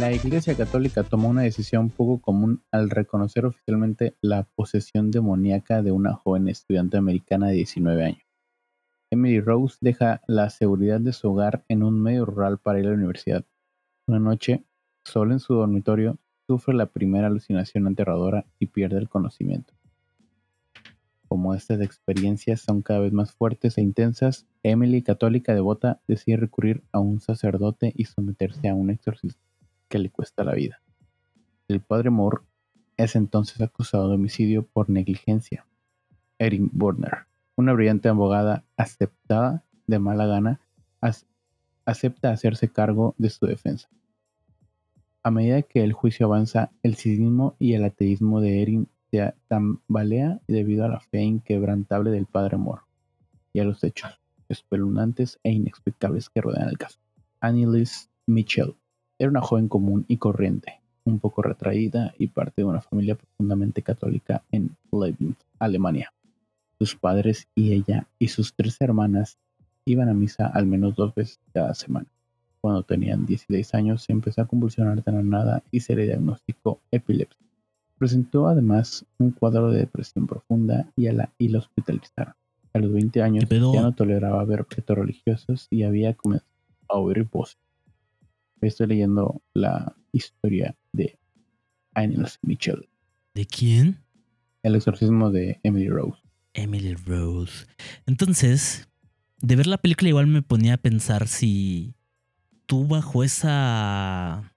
La Iglesia Católica tomó una decisión poco común al reconocer oficialmente la posesión demoníaca de una joven estudiante americana de 19 años. Emily Rose deja la seguridad de su hogar en un medio rural para ir a la universidad. Una noche, sola en su dormitorio, sufre la primera alucinación aterradora y pierde el conocimiento. Como estas experiencias son cada vez más fuertes e intensas, Emily, católica devota, decide recurrir a un sacerdote y someterse a un exorcismo que le cuesta la vida. El padre Moore es entonces acusado de homicidio por negligencia. Erin Burner, una brillante abogada aceptada de mala gana, ac- acepta hacerse cargo de su defensa. A medida que el juicio avanza, el cinismo y el ateísmo de Erin se tambalea debido a la fe inquebrantable del padre Moore y a los hechos espeluznantes e inexplicables que rodean el caso. Annelies Mitchell era una joven común y corriente, un poco retraída y parte de una familia profundamente católica en Leibniz, Alemania. Sus padres y ella y sus tres hermanas iban a misa al menos dos veces cada semana. Cuando tenían 16 años se empezó a convulsionar de la nada y se le diagnosticó epilepsia. Presentó además un cuadro de depresión profunda y, a la, y la hospitalizaron. A los 20 años ya no toleraba ver objetos religiosos y había comenzado a oír voces. Estoy leyendo la historia de Agnes Mitchell, ¿De quién? el exorcismo de Emily Rose. Emily Rose. Entonces, de ver la película igual me ponía a pensar si tú bajo esa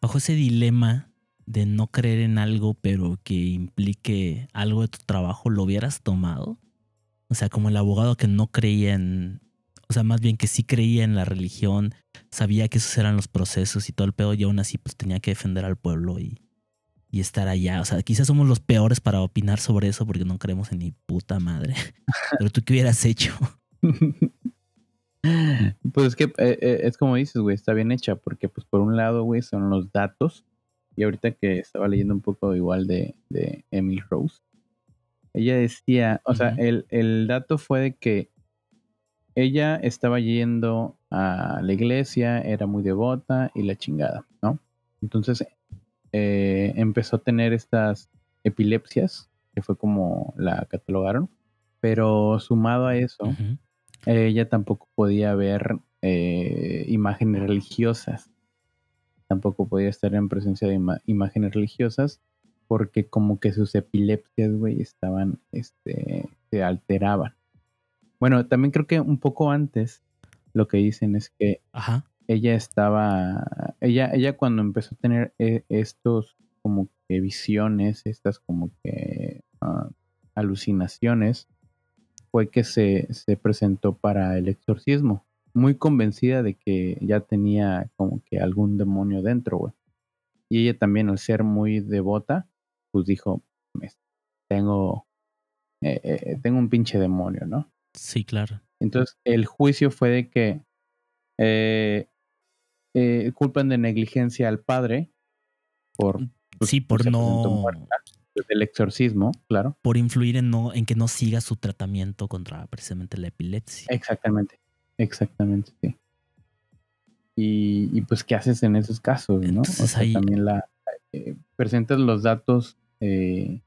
bajo ese dilema de no creer en algo pero que implique algo de tu trabajo lo hubieras tomado. O sea, como el abogado que no creía en, o sea, más bien que sí creía en la religión, sabía que esos eran los procesos y todo el pedo y aún así pues tenía que defender al pueblo y y estar allá. O sea, quizás somos los peores para opinar sobre eso porque no creemos en ni puta madre. Pero tú qué hubieras hecho. pues es que eh, eh, es como dices, güey, está bien hecha, porque pues por un lado, güey, son los datos. Y ahorita que estaba leyendo un poco igual de, de Emily Rose, ella decía, o sea, el, el dato fue de que ella estaba yendo a la iglesia, era muy devota y la chingada, ¿no? Entonces eh, empezó a tener estas epilepsias, que fue como la catalogaron, pero sumado a eso, ella tampoco podía ver eh, imágenes religiosas. Tampoco podía estar en presencia de imágenes religiosas porque como que sus epilepsias, güey, estaban, este, se alteraban. Bueno, también creo que un poco antes lo que dicen es que Ajá. ella estaba, ella, ella cuando empezó a tener eh, estos como que visiones, estas como que ah, alucinaciones, fue que se, se presentó para el exorcismo, muy convencida de que ya tenía como que algún demonio dentro, güey. Y ella también, al ser muy devota, pues dijo, "Me- tengo, eh, eh, tengo un pinche demonio, ¿no? Sí, claro. Entonces, el juicio fue de que eh, eh, culpan de negligencia al padre por pues, Sí, por presentó no. pues, del exorcismo, claro. Por influir en no, en que no siga su tratamiento contra precisamente la epilepsia. Exactamente, exactamente, sí. Y, y, pues, ¿qué haces en esos casos, no? Entonces, o sea, ahí- también la eh, presentas los datos eh,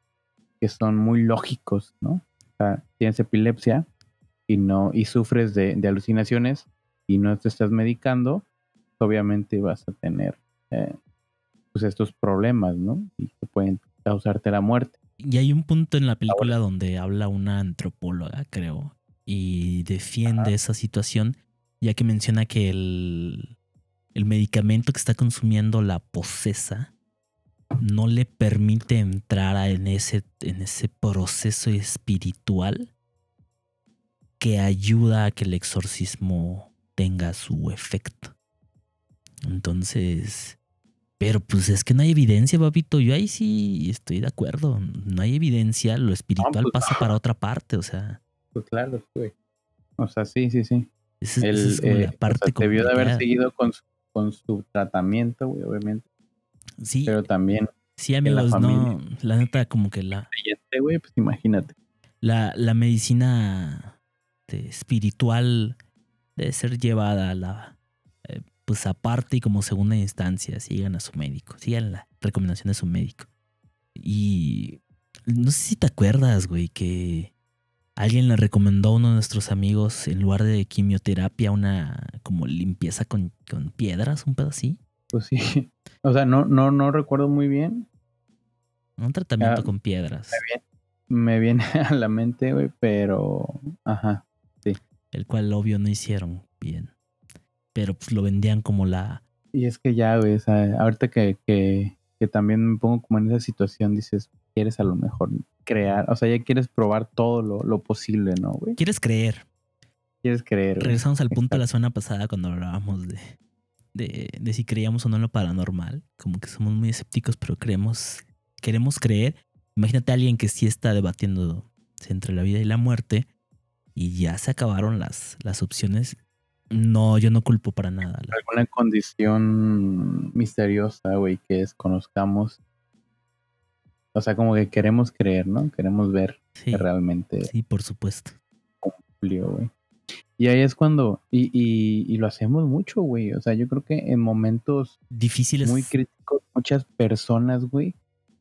que son muy lógicos, ¿no? O sea, tienes epilepsia y no y sufres de, de alucinaciones y no te estás medicando, obviamente vas a tener eh, pues estos problemas, ¿no? Y que pueden causarte la muerte. Y hay un punto en la película donde habla una antropóloga, creo, y defiende Ajá. esa situación, ya que menciona que el, el medicamento que está consumiendo la posesa no le permite entrar en, ese, en ese proceso espiritual que ayuda a que el exorcismo tenga su efecto. Entonces, pero pues es que no hay evidencia, papito. Yo ahí sí estoy de acuerdo. No hay evidencia. Lo espiritual pues, pasa para otra parte. O sea, Pues claro, güey. O sea, sí, sí, sí. esa, esa El, es como eh, la o sea, parte debió de haber seguido con su, con su tratamiento, güey, obviamente. Sí, Pero también sí, la amigos, no. familia- La neta, como que la, pues imagínate. la, la medicina este, espiritual debe ser llevada a la, eh, pues aparte y como segunda instancia, sigan a su médico, sigan la recomendación de su médico. Y no sé si te acuerdas, güey, que alguien le recomendó a uno de nuestros amigos en lugar de quimioterapia una como limpieza con, con piedras, un pedo así. Pues sí. O sea, no, no, no recuerdo muy bien. Un tratamiento Ah, con piedras, Me viene a la mente, güey, pero. Ajá. El cual obvio no hicieron bien. Pero pues lo vendían como la... Y es que ya, güey, o sea, ahorita que, que, que también me pongo como en esa situación, dices, quieres a lo mejor crear, o sea, ya quieres probar todo lo, lo posible, ¿no, güey? ¿Quieres creer? Quieres creer, güey. Regresamos al punto de la semana pasada cuando hablábamos de, de, de si creíamos o no en lo paranormal. Como que somos muy escépticos, pero creemos, queremos creer. Imagínate a alguien que sí está debatiendo entre la vida y la muerte y ya se acabaron las, las opciones. No, yo no culpo para nada. Alguna condición misteriosa, güey, que desconozcamos. O sea, como que queremos creer, ¿no? Queremos ver Sí, que realmente sí, por supuesto. cumplió, güey. Y ahí es cuando, y, y, y lo hacemos mucho, güey. O sea, yo creo que en momentos Difíciles. muy críticos, muchas personas, güey,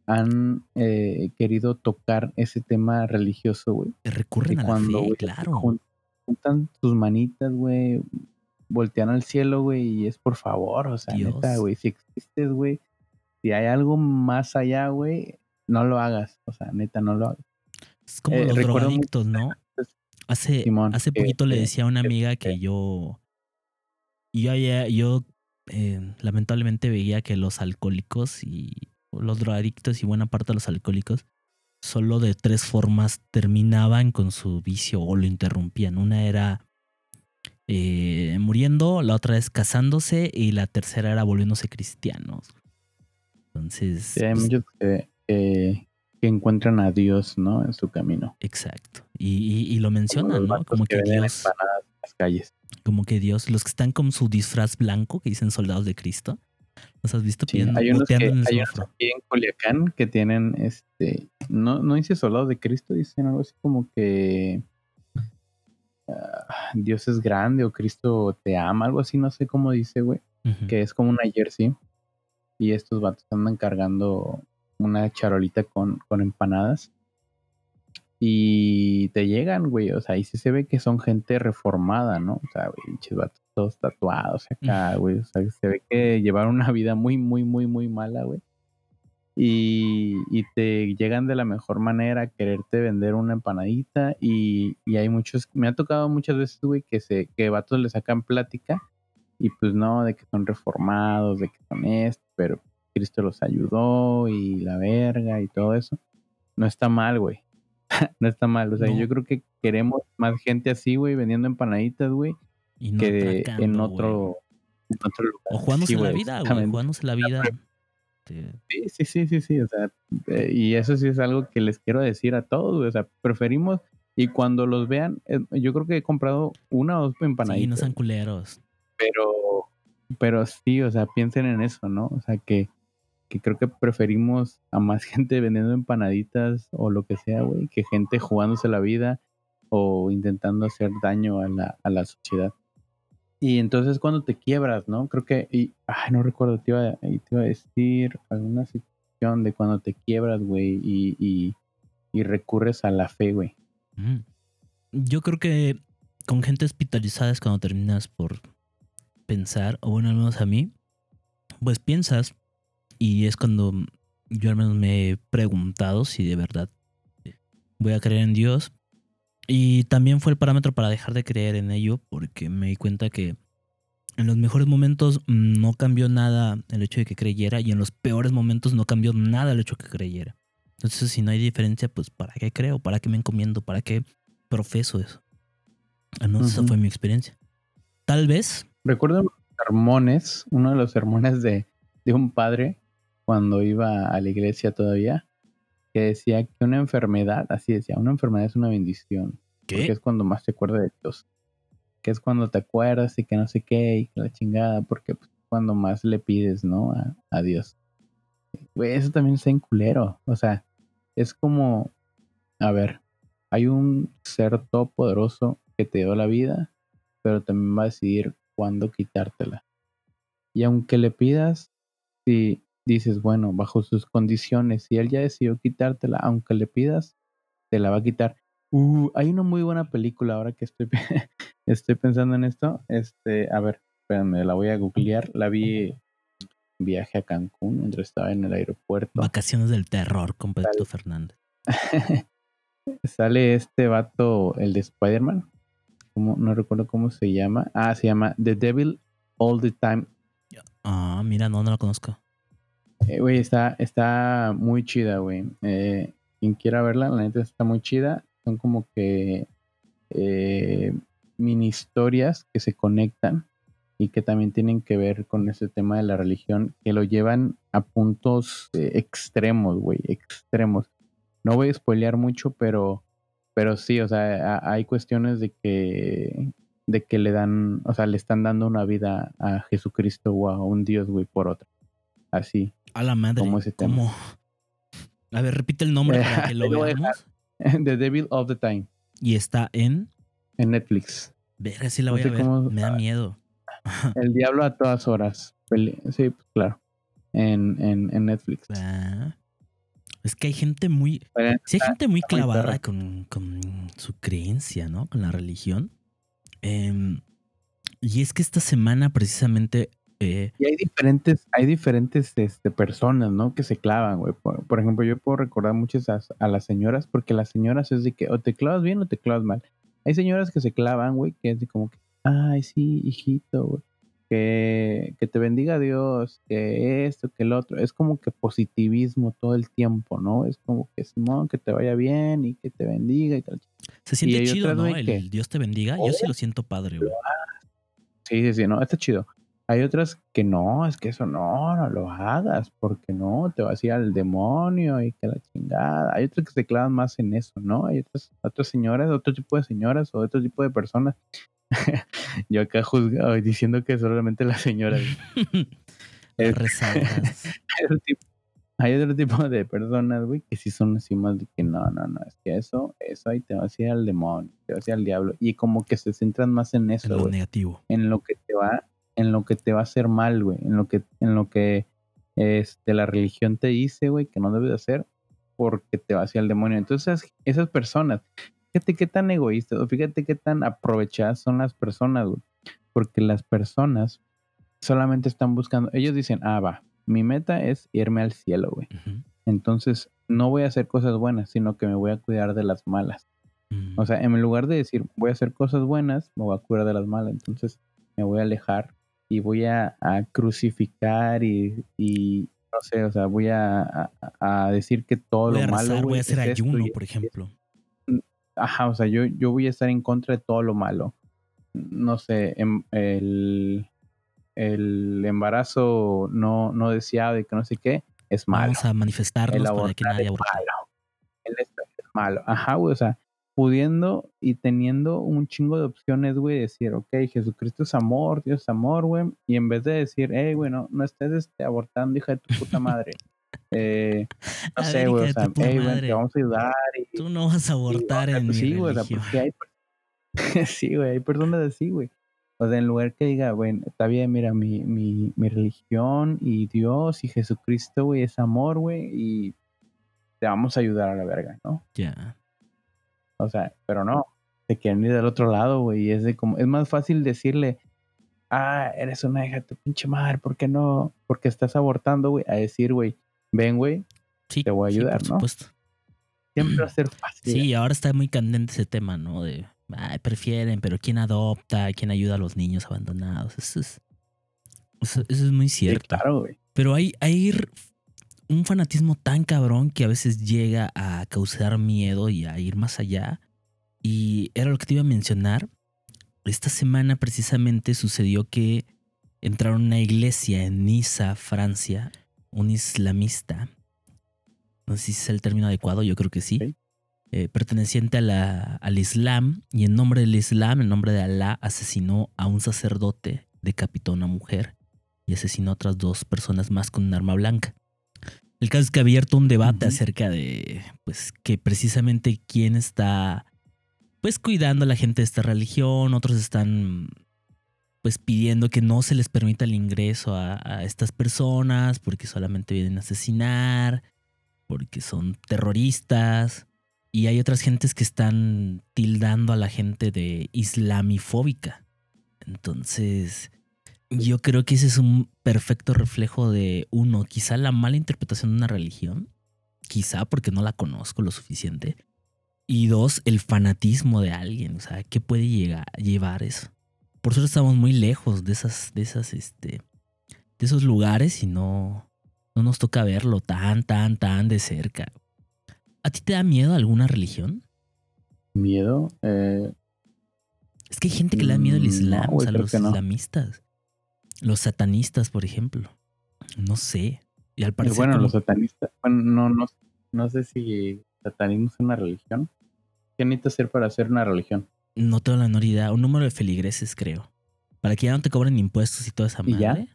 han eh, querido tocar ese tema religioso, güey. recurren Y a la cuando, fe, güey, claro. jun- juntan sus manitas, güey, voltean al cielo, güey, y es por favor, o sea, Dios. neta, güey, si existes, güey, si hay algo más allá, güey, no lo hagas, o sea, neta, no lo hagas. Es como Eh, los drogadictos, ¿no? Hace, Simón, hace poquito le decía a una amiga que yo. Yo, yo eh, lamentablemente veía que los alcohólicos y los drogadictos y buena parte de los alcohólicos solo de tres formas terminaban con su vicio o lo interrumpían. Una era eh, muriendo, la otra es casándose y la tercera era volviéndose cristianos. Entonces, Sí, hay pues, muchos que, que, que encuentran a Dios, ¿no? En su camino. exacto. Y, y- y lo mencionan, ¿no? Como que Dios... las calles. como que Dios, los que están con su disfraz blanco, que dicen soldados de Cristo, ¿los has visto Sí, pidiendo, hay unos, que, boteando en el hay unos aquí en Culiacán que tienen, este, no, no dice soldados de Cristo, dicen algo así como que ah, Dios es grande o Cristo te ama, algo así, no sé cómo dice, güey, que es como una jersey y estos vatos andan cargando una charolita con, con empanadas y te llegan, güey, o sea, ahí sí se ve que son gente reformada, ¿no? O sea, güey, vatos todos tatuados acá, güey, o sea, se ve que llevaron una vida muy, muy, muy, muy mala, güey. Y, y te llegan de la mejor manera a quererte vender una empanadita y, y hay muchos, me ha tocado muchas veces, güey, que se, que vatos le sacan plática y pues no, de que son reformados, de que son esto, pero Cristo los ayudó y la verga y todo eso. No está mal, güey. no está mal. O sea, No. yo creo que queremos más gente así, güey, vendiendo empanaditas, güey, Y no que atracando, en otro, en otro lugar. O jugándose Sí, la vida, güey. Jugándose la vida. Sí, sí, sí, sí, sí, o sea, eh, y eso sí es algo que les quiero decir a todos, güey, o sea, preferimos, y cuando los vean, eh, yo creo que he comprado una o dos Sí, empanaditas, no sean culeros. pero, pero sí, o sea, piensen en eso, ¿no? O sea, que, que creo que preferimos a más gente vendiendo empanaditas o lo que sea, güey, que gente jugándose la vida o intentando hacer daño a la, a la sociedad. Y entonces cuando te quiebras, ¿no? Creo que, y, ay, no recuerdo, te iba, te iba a decir alguna situación de cuando te quiebras, güey, y, y, y recurres a la fe, güey. Mm. Yo creo que con gente hospitalizada es cuando terminas por pensar, o bueno, al menos a mí, pues piensas y es cuando yo al menos me he preguntado si de verdad voy a creer en Dios. Y también fue el parámetro para dejar de creer en ello porque me di cuenta que en los mejores momentos mm, no cambió nada el hecho de que creyera y en los peores momentos no cambió nada el hecho de que creyera. Entonces, si no hay diferencia, pues ¿para qué creo? ¿Para qué me encomiendo? ¿Para qué profeso eso? Al menos esa Ujú. fue mi experiencia. Tal vez, Recuerdo los sermones, uno de los sermones de, de un padre cuando iba a la iglesia todavía, que decía que una enfermedad, así decía, una enfermedad es una bendición, porque es cuando más te acuerdas de Dios, que es cuando te acuerdas y que no sé qué y que la chingada, porque pues, cuando más le pides, ¿no? A, a Dios. Güey, eso también está en culero, o sea, es como, a ver, hay un ser todopoderoso que te dio la vida, pero también va a decidir cuándo quitártela. Y aunque le pidas, si dices, bueno, bajo sus condiciones, si él ya decidió quitártela, aunque le pidas, te la va a quitar. Uh, hay una muy buena película ahora que estoy, estoy pensando en esto. Este, a ver, espérame, la voy a googlear. La vi en viaje a Cancún, mientras estaba en el aeropuerto. Vacaciones del terror con Pedro Fernández. Sale este vato, el de Spider-Man. No recuerdo cómo se llama. Ah, se llama The Devil All the Time. Ah, mira, no, no la conozco. Eh, Güey, está, está muy chida, güey. Eh, quien quiera verla, la neta está muy chida. Son como que eh, mini historias que se conectan y que también tienen que ver con ese tema de la religión, que lo llevan a puntos eh, extremos, güey, extremos. No voy a spoilear mucho, pero, pero sí, o sea, hay cuestiones de que, de que le dan, o sea, le están dando una vida a Jesucristo o a un Dios, güey, por otra. Así. A la madre. ¿Cómo ese tema? ¿Cómo? A ver, repite el nombre para que lo veamos. The Devil of the Time, Y está en. en Netflix. Verga, sí la No voy sé a ver. cómo- Me da miedo. El Diablo a todas horas. Sí, pues claro. En, en, en Netflix. Ah. Es que hay gente muy. Sí, hay gente muy clavada con, con su creencia, ¿no? Con la religión. Em, y es que esta semana, precisamente. Eh, Y hay diferentes, hay diferentes este, personas, ¿no? Que se clavan, güey. Por, por ejemplo, yo puedo recordar muchas a, a las señoras, porque las señoras es de que o te clavas bien o te clavas mal. Hay señoras que se clavan, güey, que es de como que, ay, sí, hijito, güey. Que, que te bendiga Dios, que esto, que el otro. Es como que positivismo todo el tiempo, ¿no? Es como que, Simón, que te vaya bien y que te bendiga y tal. se siente chido, ¿no? El que- Dios te bendiga. Yo sí lo siento padre, güey. Sí, sí, sí, no, está chido. Hay otras que no, es que eso no, no lo hagas, porque no, te vas a ir al demonio y que la chingada. Hay otras que se clavan más en eso, ¿no? Hay otras, otras señoras, otro tipo de señoras o otro tipo de personas. Yo acá juzgado diciendo que solamente las señoras. Es-. Hay otro tipo, hay otro tipo de personas, güey, que sí son así más de que no, no, no, es que eso, eso ahí te vas a ir al demonio, te vas a ir al diablo. Y como que se centran más en en eso, lo güey negativo. en lo que te va, en lo que te va a hacer mal, güey, en lo que, en lo que este, la religión te dice, güey, que no debes de hacer porque te va hacia el demonio. Entonces, esas personas, fíjate qué tan egoístas, o fíjate qué tan aprovechadas son las personas, güey, porque las personas solamente están buscando, ellos dicen, ah, va, mi meta es irme al cielo, güey. Entonces, no voy a hacer cosas buenas, sino que me voy a cuidar de las malas. Mm. O sea, en lugar de decir voy a hacer cosas buenas, me voy a cuidar de las malas. Entonces me voy a alejar y voy a, a crucificar y, y no sé, o sea, voy a, a- a decir que todo voy a lo malo. rezar, voy güey, a hacer es ayuno, por ejemplo. Ajá, o sea, yo, yo voy a estar en contra de todo lo malo. No sé, em- el, el embarazo no, no deseado y que no sé qué, es malo. Vamos a manifestarnos El para que nadie es malo. El esto es malo. Ajá, güey, o sea, pudiendo y teniendo un chingo de opciones, güey, decir, ok, Jesucristo es amor, Dios es amor, güey, y en vez de decir, hey, güey, no, no estés este, abortando, hija de tu puta madre. Eh, A no sé, güey, o sea, hey, güey, te vamos a ayudar. Y, Tú no vas a abortar en mi sí, güey, o sea, religión. porque hay, sí, güey, hay personas así, güey. O sea, en lugar que diga, güey, está bien, mira, mi, mi, mi religión y Dios y Jesucristo, güey, es amor, güey, y te vamos a ayudar a la verga, ¿no? Ya. O sea, pero no, te quieren ir del otro lado, güey, es de como, es más fácil decirle, ah, eres una hija de tu pinche madre, ¿por qué no? Porque estás abortando, güey, a decir, güey, ven, güey, Sí, Te voy a sí, ayudar, por ¿no? supuesto. siempre va a ser fácil. Sí, ahora está muy candente ese tema, ¿no? De, ay, prefieren, pero ¿quién adopta? ¿Quién ayuda a los niños abandonados? Eso es, eso, eso es muy Sí, cierto. claro, güey. Pero hay, hay un fanatismo tan cabrón que a veces llega a causar miedo y a ir más allá. Y era lo que te iba a mencionar. Esta semana precisamente sucedió que entraron a una iglesia en Niza, Francia, un islamista. No sé si es el término adecuado, yo creo que sí. Eh, perteneciente a la- al Islam, y en nombre del Islam, en nombre de Alá, asesinó a un sacerdote, decapitó a una mujer y asesinó a otras dos personas más con un arma blanca. El caso es que ha abierto un debate acerca de, pues, que precisamente quién está, pues, cuidando a la gente de esta religión, otros están, pues pidiendo que no se les permita el ingreso a, a estas personas porque solamente vienen a asesinar, porque son terroristas. Y hay otras gentes que están tildando a la gente de islamifóbica. Entonces, yo creo que ese es un perfecto reflejo de, uno, quizá la mala interpretación de una religión, quizá porque no la conozco lo suficiente, y dos, el fanatismo de alguien, o sea, ¿qué puede llegar, llevar eso? Por suerte estamos muy lejos de esas, de esas, este, de esos lugares y no, no nos toca verlo tan, tan, tan de cerca. ¿A ti te da miedo alguna religión? Miedo. Eh, Es que hay gente que le da miedo al Mm, Islam, no, sea, creo los no. islamistas. Los satanistas, por ejemplo. No sé. Y al y parecer. bueno, como- los satanistas. Bueno, no, no, no sé si satanismo es una religión. ¿Qué necesitas hacer para hacer una religión? No tengo la menor idea. Un número de feligreses, creo. Para que ya no te cobren impuestos y toda esa ¿Y madre.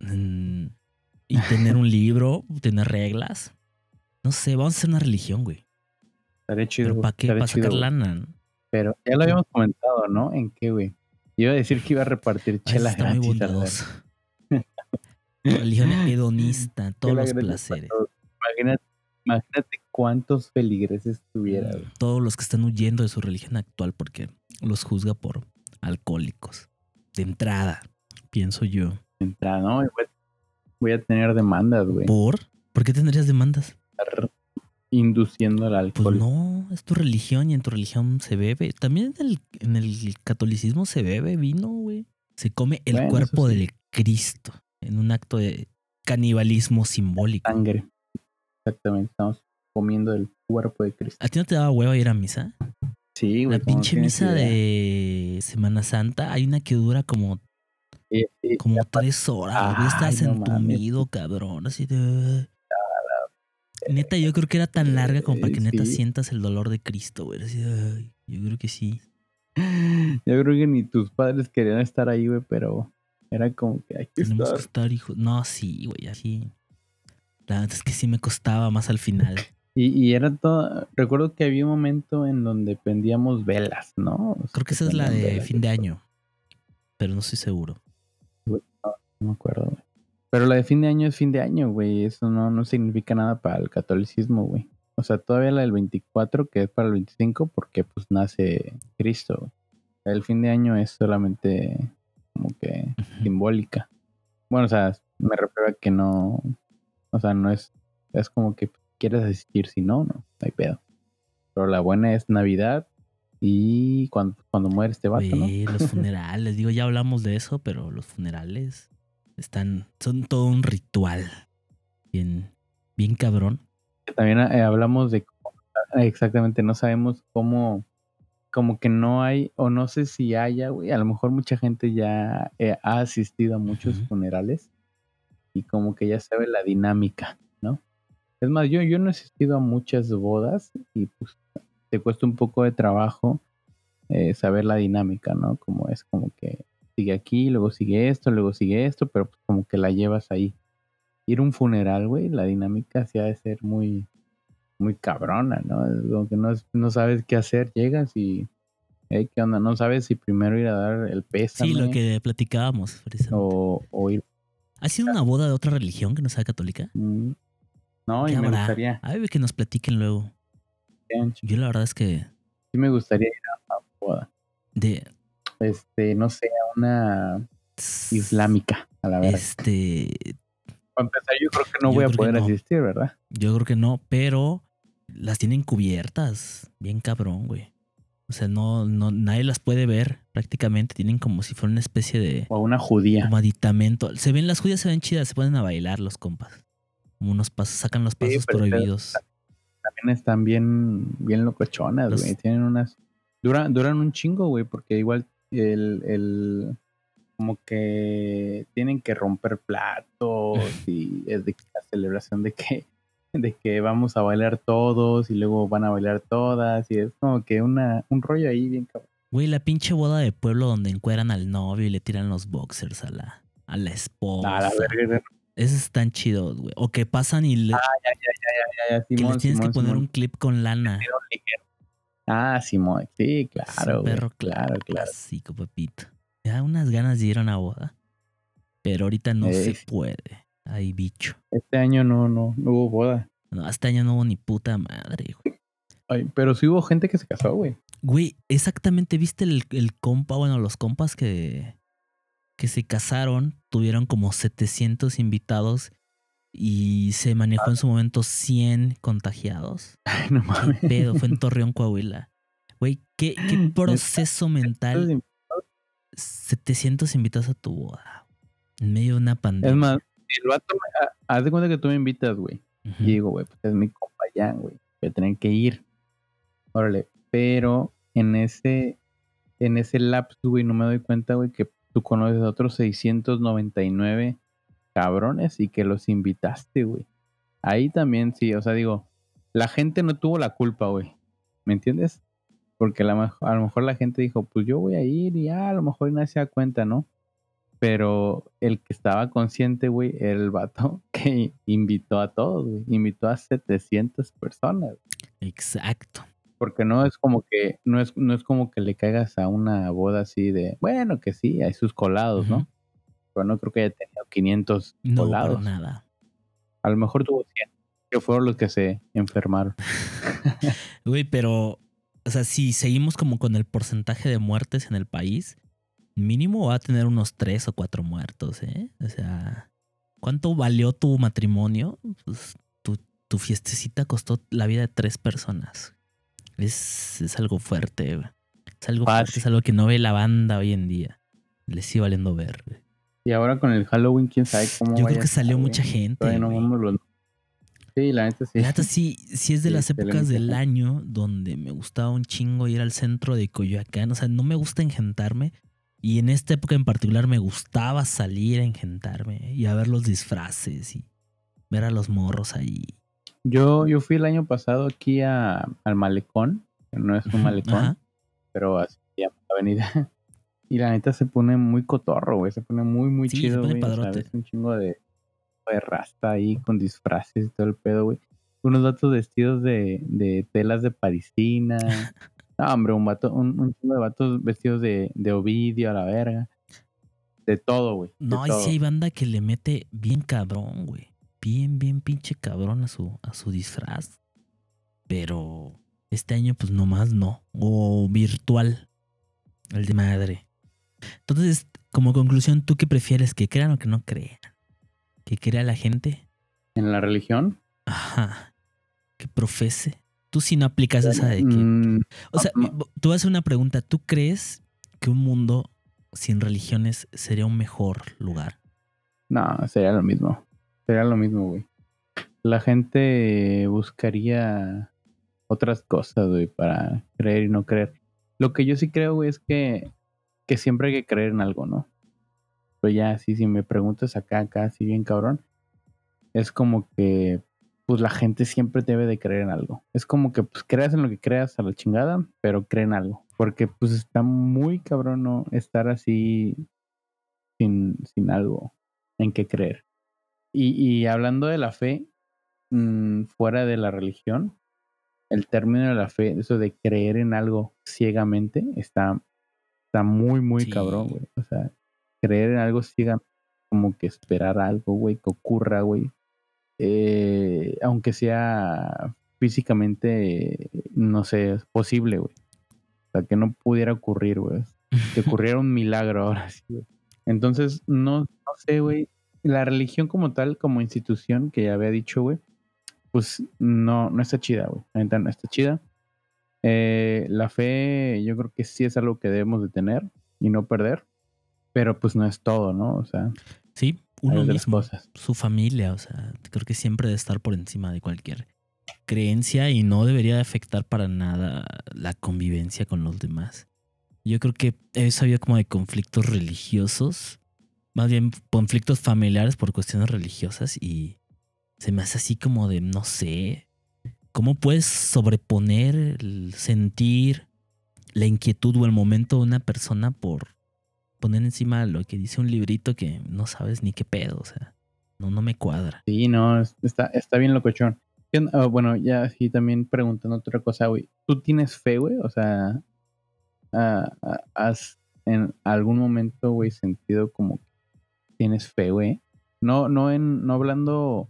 Mm, Y tener un libro, tener reglas. No sé, vamos a hacer una religión, güey. Estaría chido. Pero ¿para qué? Para sacar lana. Pero ya lo habíamos comentado, ¿no? ¿En qué, güey? Iba a decir que iba a repartir Ay, chela está muy gratis. bondadoso. Religión hedonista, todos Chela los placeres. todos. Imagínate, imagínate cuántos feligreses tuviera, güey. Todos los que están huyendo de su religión actual porque los juzga por alcohólicos. De entrada, pienso yo. Entrada, ¿no? Voy a- Voy a tener demandas, güey. ¿Por? ¿Por qué tendrías demandas? Induciendo al Pues alcohol. no, es tu religión y en tu religión se bebe. También en el, en el catolicismo se bebe vino, güey. Se come el Bueno, cuerpo sí. del Cristo en un acto de canibalismo simbólico. Sangre. Exactamente. Estamos comiendo el cuerpo de Cristo. ¿A ti no te daba hueva ir a misa? Sí, güey. La pinche misa idea. de Semana Santa, hay una que dura como, como tres horas. güey. Estás no mames. entumido, cabrón. Así de. Neta, yo creo que era tan larga como para que Eh, neta sí. sientas el dolor de Cristo, güey. Así de, ay, yo creo que sí. Yo creo que ni tus padres querían estar ahí, güey, pero era como que hay que Tenemos que estar. estar, hijo. No, sí, güey, así. La verdad es que sí me costaba más al final. Y, y era todo. Recuerdo que había un momento en donde prendíamos velas, ¿no? O sea, Creo que esa es la de fin de año. Pero no estoy seguro. No me acuerdo, güey. Pero la de fin de año es fin de año, güey. Eso no, no significa nada para el catolicismo, güey. O sea, todavía la del 24, que es para el 25, porque pues nace Cristo. güey. El fin de año es solamente como que simbólica. Bueno, o sea, me refiero a que no. O sea, no es. Es como que quieres asistir, si no, no, no hay pedo. Pero la buena es Navidad y cuando, cuando muere este vato, ¿no? Güey, los funerales. Digo, ya hablamos de eso, pero los funerales están. Son todo un ritual. Bien, bien cabrón. también eh, hablamos de cómo- eh, exactamente no sabemos cómo como que no hay o no sé si haya güey a lo mejor mucha gente ya eh, ha asistido a muchos funerales y como que ya sabe la dinámica no es más yo yo no he asistido a muchas bodas y pues te cuesta un poco de trabajo eh, saber la dinámica no como es como que sigue aquí luego sigue esto luego sigue esto pero pues como que la llevas ahí ir a un funeral, güey, la dinámica sí ha de ser muy, muy cabrona, ¿no? Es Como que no, no sabes qué hacer, llegas y, hey, ¿qué onda? No sabes si primero ir a dar el pésame Sí, lo que platicábamos. o, o ir... ¿Ha sido una boda de otra religión que no sea católica? mm, No, ¿Qué y me habrá? gustaría, A ver, que nos platiquen luego. sí Yo la verdad es que me gustaría ir a una boda. de Este, no sé, a una islámica, a la verdad. este Para empezar, yo creo que no yo voy a poder no. asistir, ¿verdad? yo creo que no, pero las tienen cubiertas, bien cabrón, güey. O sea, no, no, nadie las puede ver prácticamente. Tienen como si fuera una especie de O una judía. como aditamento. Se ven, las judías se ven chidas, se ponen a bailar los compas. Como unos pasos, sacan los pasos pero- prohibidos. también están bien, bien locochonas, güey. Tienen unas. Duran, duran un chingo, güey, porque igual el, el. Como que tienen que romper platos y es de la celebración de que de que vamos a bailar todos y luego van a bailar todas y es como que una un rollo ahí bien cabrón. Güey, la pinche boda de pueblo donde encueran al novio y le tiran los boxers a la, a la esposa. A la verga, Esos están chidos, güey. O que pasan y le, ya, ya, ya, que Simón, les tienes Simón, que poner Simón. un clip con lana. Ah, Simón, sí, claro, un perro claro, claro. clásico, papito. Me da unas ganas de ir a una boda. Pero ahorita no se puede. Ay, bicho. Este año no, no, no hubo boda. No, este año no hubo ni puta madre, güey. Ay, pero sí hubo gente que se casó, güey. Güey, exactamente, ¿viste el, el compa? Bueno, los compas que, que se casaron tuvieron como 700 invitados y se manejó en su momento 100 contagiados. Ay, no ¿Qué mames. pedo? Fue en Torreón, Coahuila. Güey, ¿qué, qué proceso mental 700 invitados a tu boda. En medio de una pandemia. Es más, el vato, ha- haz de cuenta que tú me invitas, güey. Y digo, güey, pues es mi compa Jan, güey. Voy a tener que ir. Órale. Pero en ese, en ese lapso, güey, no me doy cuenta, güey, que tú conoces a otros 699 cabrones y que los invitaste, güey. Ahí también sí, o sea, digo, la gente no tuvo la culpa, güey. ¿Me entiendes? Porque a lo mejor, a lo mejor la gente dijo, pues yo voy a ir y ya, a lo mejor nadie se da cuenta, ¿no? Pero el que estaba consciente, güey, era el vato que invitó a todos, güey. Invitó a 700 personas. Exacto. Porque no es como que, no es, no es como que le caigas a una boda así de, bueno, que sí, hay sus colados. ¿no? Pero no creo que haya tenido 500 No, colados. para nada. A lo mejor tuvo 100, que fueron los que se enfermaron. Güey, pero, o sea, si seguimos como con el porcentaje de muertes en el país, mínimo va a tener unos tres o cuatro muertos, ¿eh? O sea, ¿cuánto valió tu matrimonio? Pues, tu, tu fiestecita costó la vida de tres personas. Es, es algo fuerte, güey. Es algo fuerte, es algo que no ve la banda hoy en día. Les sigue valiendo ver. Y ahora con el Halloween, quién sabe cómo Yo vaya creo que salió mucha gente. No los- Sí, la neta sí. La neta sí, sí es de Sí, las épocas del año donde me gustaba un chingo ir al centro de Coyoacán. O sea, no me gusta engentarme. Y en esta época en particular me gustaba salir a engentarme y a ver los disfraces y ver a los morros ahí. Yo, yo fui el año pasado aquí a, al malecón, que no es un malecón, ajá. pero así se llama la avenida. Y la neta se pone muy cotorro, güey. Se pone muy, muy Sí, chido, güey. Un chingo de, de rasta ahí con disfraces y todo el pedo, güey. Unos vatos vestidos de, de telas de parisina. No, hombre, un vato, un, un chingo de vatos vestidos de, de Ovidio a la verga. De todo, güey. No, y sí hay banda que le mete bien cabrón, güey. Bien, bien pinche cabrón a su, a su disfraz. Pero este año, pues nomás no. O virtual. El de madre. Entonces, como conclusión, ¿tú qué prefieres? ¿Que crean o que no crean? ¿Que crea la gente? En la religión. Ajá. ¿Que profese? Tú sí no aplicas esa de que... mm, O sea, no. tú vas a hacer una pregunta. ¿Tú crees que un mundo sin religiones sería un mejor lugar? No, sería lo mismo. Sería lo mismo, güey. La gente buscaría otras cosas, güey, para creer y no creer. Lo que yo sí creo, güey, es que, que siempre hay que creer en algo, ¿no? Pero ya, sí, si me preguntas acá, acá, así bien cabrón, es como que, pues la gente siempre debe de creer en algo. Es como que, pues creas en lo que creas a la chingada, pero cree en algo. Porque, pues está muy cabrón, ¿no? Estar así sin, sin algo en qué creer. Y, y hablando de la fe, mm, fuera de la religión, el término de la fe, eso de creer en algo ciegamente, está, está muy, muy Sí. cabrón, güey. O sea, creer en algo ciegamente, como que esperar algo, güey, que ocurra, güey. Eh, aunque sea físicamente, no sé, posible, güey. O sea, que no pudiera ocurrir, güey que ocurriera un milagro ahora sí, güey. Entonces, no, no sé, güey. La religión como tal, como institución, que ya había dicho, güey, pues no, no está chida, güey. La no está chida. Eh, la fe, yo creo que sí es algo que debemos de tener y no perder. Pero pues no es todo, ¿no? O sea, Sí, uno mismo, cosas. su familia, o sea, creo que siempre debe estar por encima de cualquier creencia y no debería de afectar para nada la convivencia con los demás. Yo creo que he sabido como de conflictos religiosos, más bien conflictos familiares por cuestiones religiosas y se me hace así como de, no sé, ¿cómo puedes sobreponer el sentir, la inquietud o el momento de una persona por poner encima lo que dice un librito que no sabes ni qué pedo, o sea, no, no me cuadra. Sí, no, es- está, está bien locochón. Ah, bueno, ya sí también preguntando otra cosa, güey. ¿Tú tienes fe, güey? O sea, ah, ah, ¿has en algún momento, güey, sentido como que tienes fe, güey? No, no, en, no hablando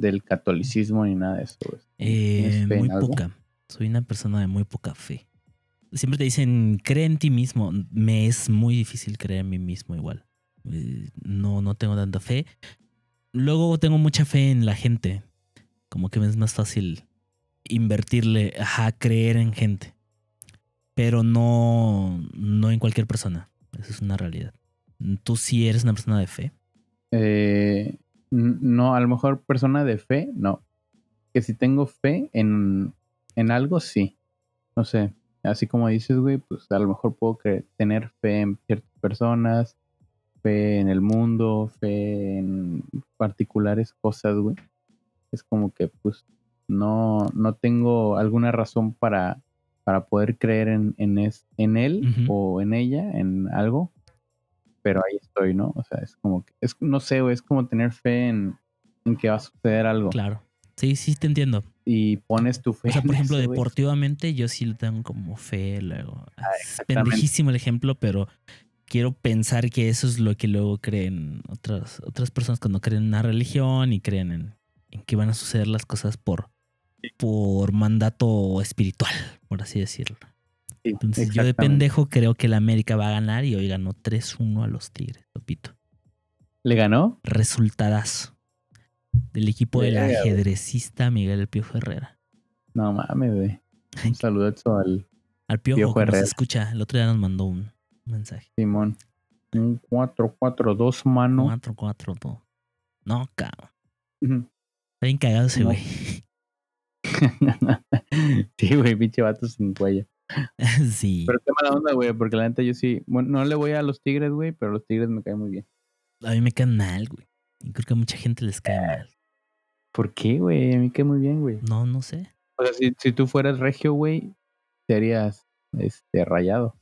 del catolicismo ni nada de eso. Eh, ¿Tienes fe en muy poca. Soy una persona de muy poca fe. Siempre te dicen, cree en ti mismo. Me es muy difícil creer en mí mismo igual. Eh, No, no tengo tanta fe. Luego tengo mucha fe en la gente. Como que me es más fácil invertirle, ajá, creer en gente. Pero no, no en cualquier persona. Esa es una realidad. Tú sí eres una persona de fe. Eh, no, a lo mejor persona de fe, no. Que si tengo fe en, en algo, sí. No sé, así como dices, güey, pues a lo mejor puedo tener fe en ciertas personas, fe en el mundo, fe en particulares cosas, güey. Es como que, pues, no, no tengo alguna razón para, para poder creer en, en, es- en él o en ella, en algo, pero ahí estoy, ¿no? O sea, es como que, es, no sé, güey, es como tener fe en, en que va a suceder algo Claro. Sí, sí, te entiendo. y pones tu fe. O sea, por en ejemplo, eso, deportivamente yo sí le tengo como fe luego. es Ah, exactamente. pendejísimo el ejemplo, pero quiero pensar que eso es lo que luego creen otras, otras personas cuando creen en una religión y creen en, en que van a suceder las cosas por, por mandato espiritual, por así decirlo. Sí, Entonces yo de pendejo creo que el América va a ganar y hoy ganó 3-1 a los Tigres, Topito. ¿Le ganó? Resultadazo. Del equipo del ajedrecista Miguel El Piojo Herrera. No mames, güey. Un saludo al Al Piojo, Piojo Herrera. escucha. El otro día nos mandó un mensaje. Simón. Un 4-4-2 mano. 4, 4, 2. No, cabrón. Está bien cagado ese güey. sí, güey, pinche vato sin cuello. sí. Pero qué mala onda, güey, porque la neta yo sí. Bueno, no le voy a los tigres, güey, pero los tigres me caen muy bien. A mí me caen mal, güey. Y creo que a mucha gente les cae mal. ¿Por qué, güey? A mí cae muy bien, güey. No, no sé. O sea, si, si tú fueras regio, güey, serías este rayado.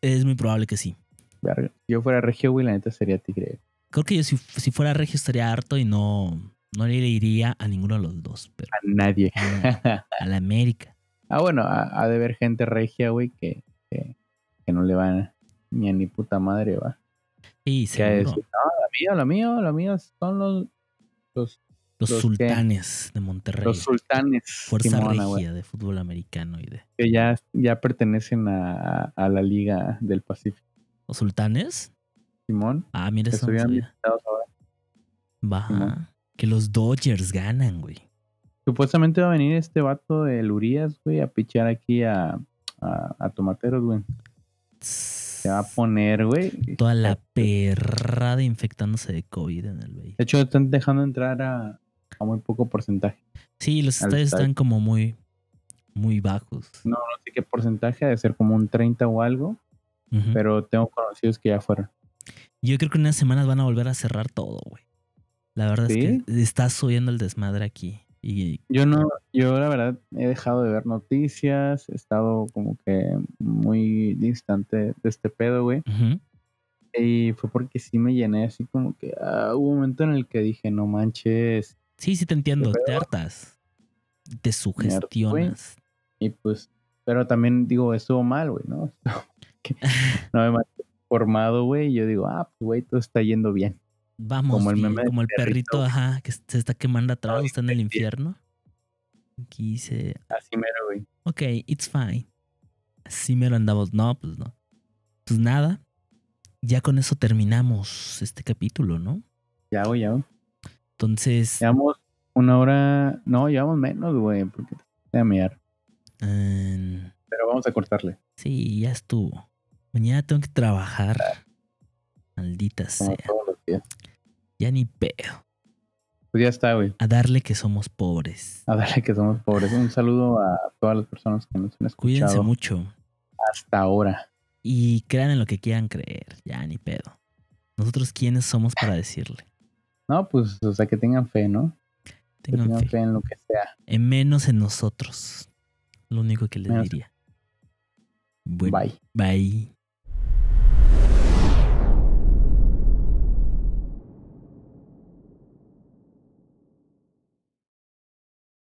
Es muy probable que sí. Yo fuera regio, güey, la neta sería tigre. Creo que yo si, si fuera regio estaría harto y no, no le iría a ninguno de los dos, pero A nadie. a, a la América. Ah, bueno, ha, de haber gente regia, güey, que, que, que no le van ni a ni puta madre, va. Sí, decir, no, lo mío, lo mío, lo mío son los, los, Los, los que- sultanes de Monterrey. los sultanes. Fuerza Simona, regia de fútbol americano y de. que ya, ya pertenecen a, a la Liga del Pacífico. ¿Los sultanes? Simón, Ah, mira eso. no. Va. Simón. Que los Dodgers ganan, güey. Supuestamente va a venir este vato de Lurías, güey, a pichear aquí a, a, a Tomateros, güey. Se va a poner, güey. Toda la perrada infectándose de COVID en el BI. De hecho, están dejando entrar a, a muy poco porcentaje. Sí, los estadios estadio. están como muy, muy bajos. No, no sé qué porcentaje, de ser como un 30 o algo, pero tengo conocidos que ya fueron. Yo creo que en unas semanas van a volver a cerrar todo, güey. La verdad ¿Sí? es que está subiendo el desmadre aquí. Y Yo no, yo la verdad he dejado de ver noticias, he estado como que muy distante de este pedo, güey. Y fue porque sí me llené así como que ah, hubo un momento en el que dije, no manches. sí, sí te entiendo, ¿Qué te hartas. Te sugestionas. Y pues, pero también digo, estuvo mal, güey, ¿no? No me mantuve formado, güey. Y yo digo, ah, pues, güey, todo está yendo bien. Vamos, Como el bien, meme del como el perrito, perrito. ajá, que se está quemando atrás, está en el infierno. Aquí dice, Así mero, güey. ok, it's fine. Así me lo andamos. No, pues no. Pues nada. Ya con eso terminamos este capítulo, ¿no? Ya, güey, ya. güey. Entonces, Llevamos una hora, no, llevamos menos, güey, porque te voy a mirar. Pero vamos a cortarle. sí, ya estuvo. Mañana tengo que trabajar. Maldita Como sea. todos Ya ni pedo. Pues ya está, güey. A darle que somos pobres. A darle que somos pobres. Un saludo a todas las personas que nos han escuchado Cuídense mucho. hasta ahora. Y crean en lo que quieran creer. Ya ni pedo. Nosotros quiénes somos para decirle. No, pues, o sea, que tengan fe, ¿no? Que Tengan tengan fe. fe en lo que sea. En menos en nosotros. Lo único que les Menos- diría. Bueno, Bye. bye.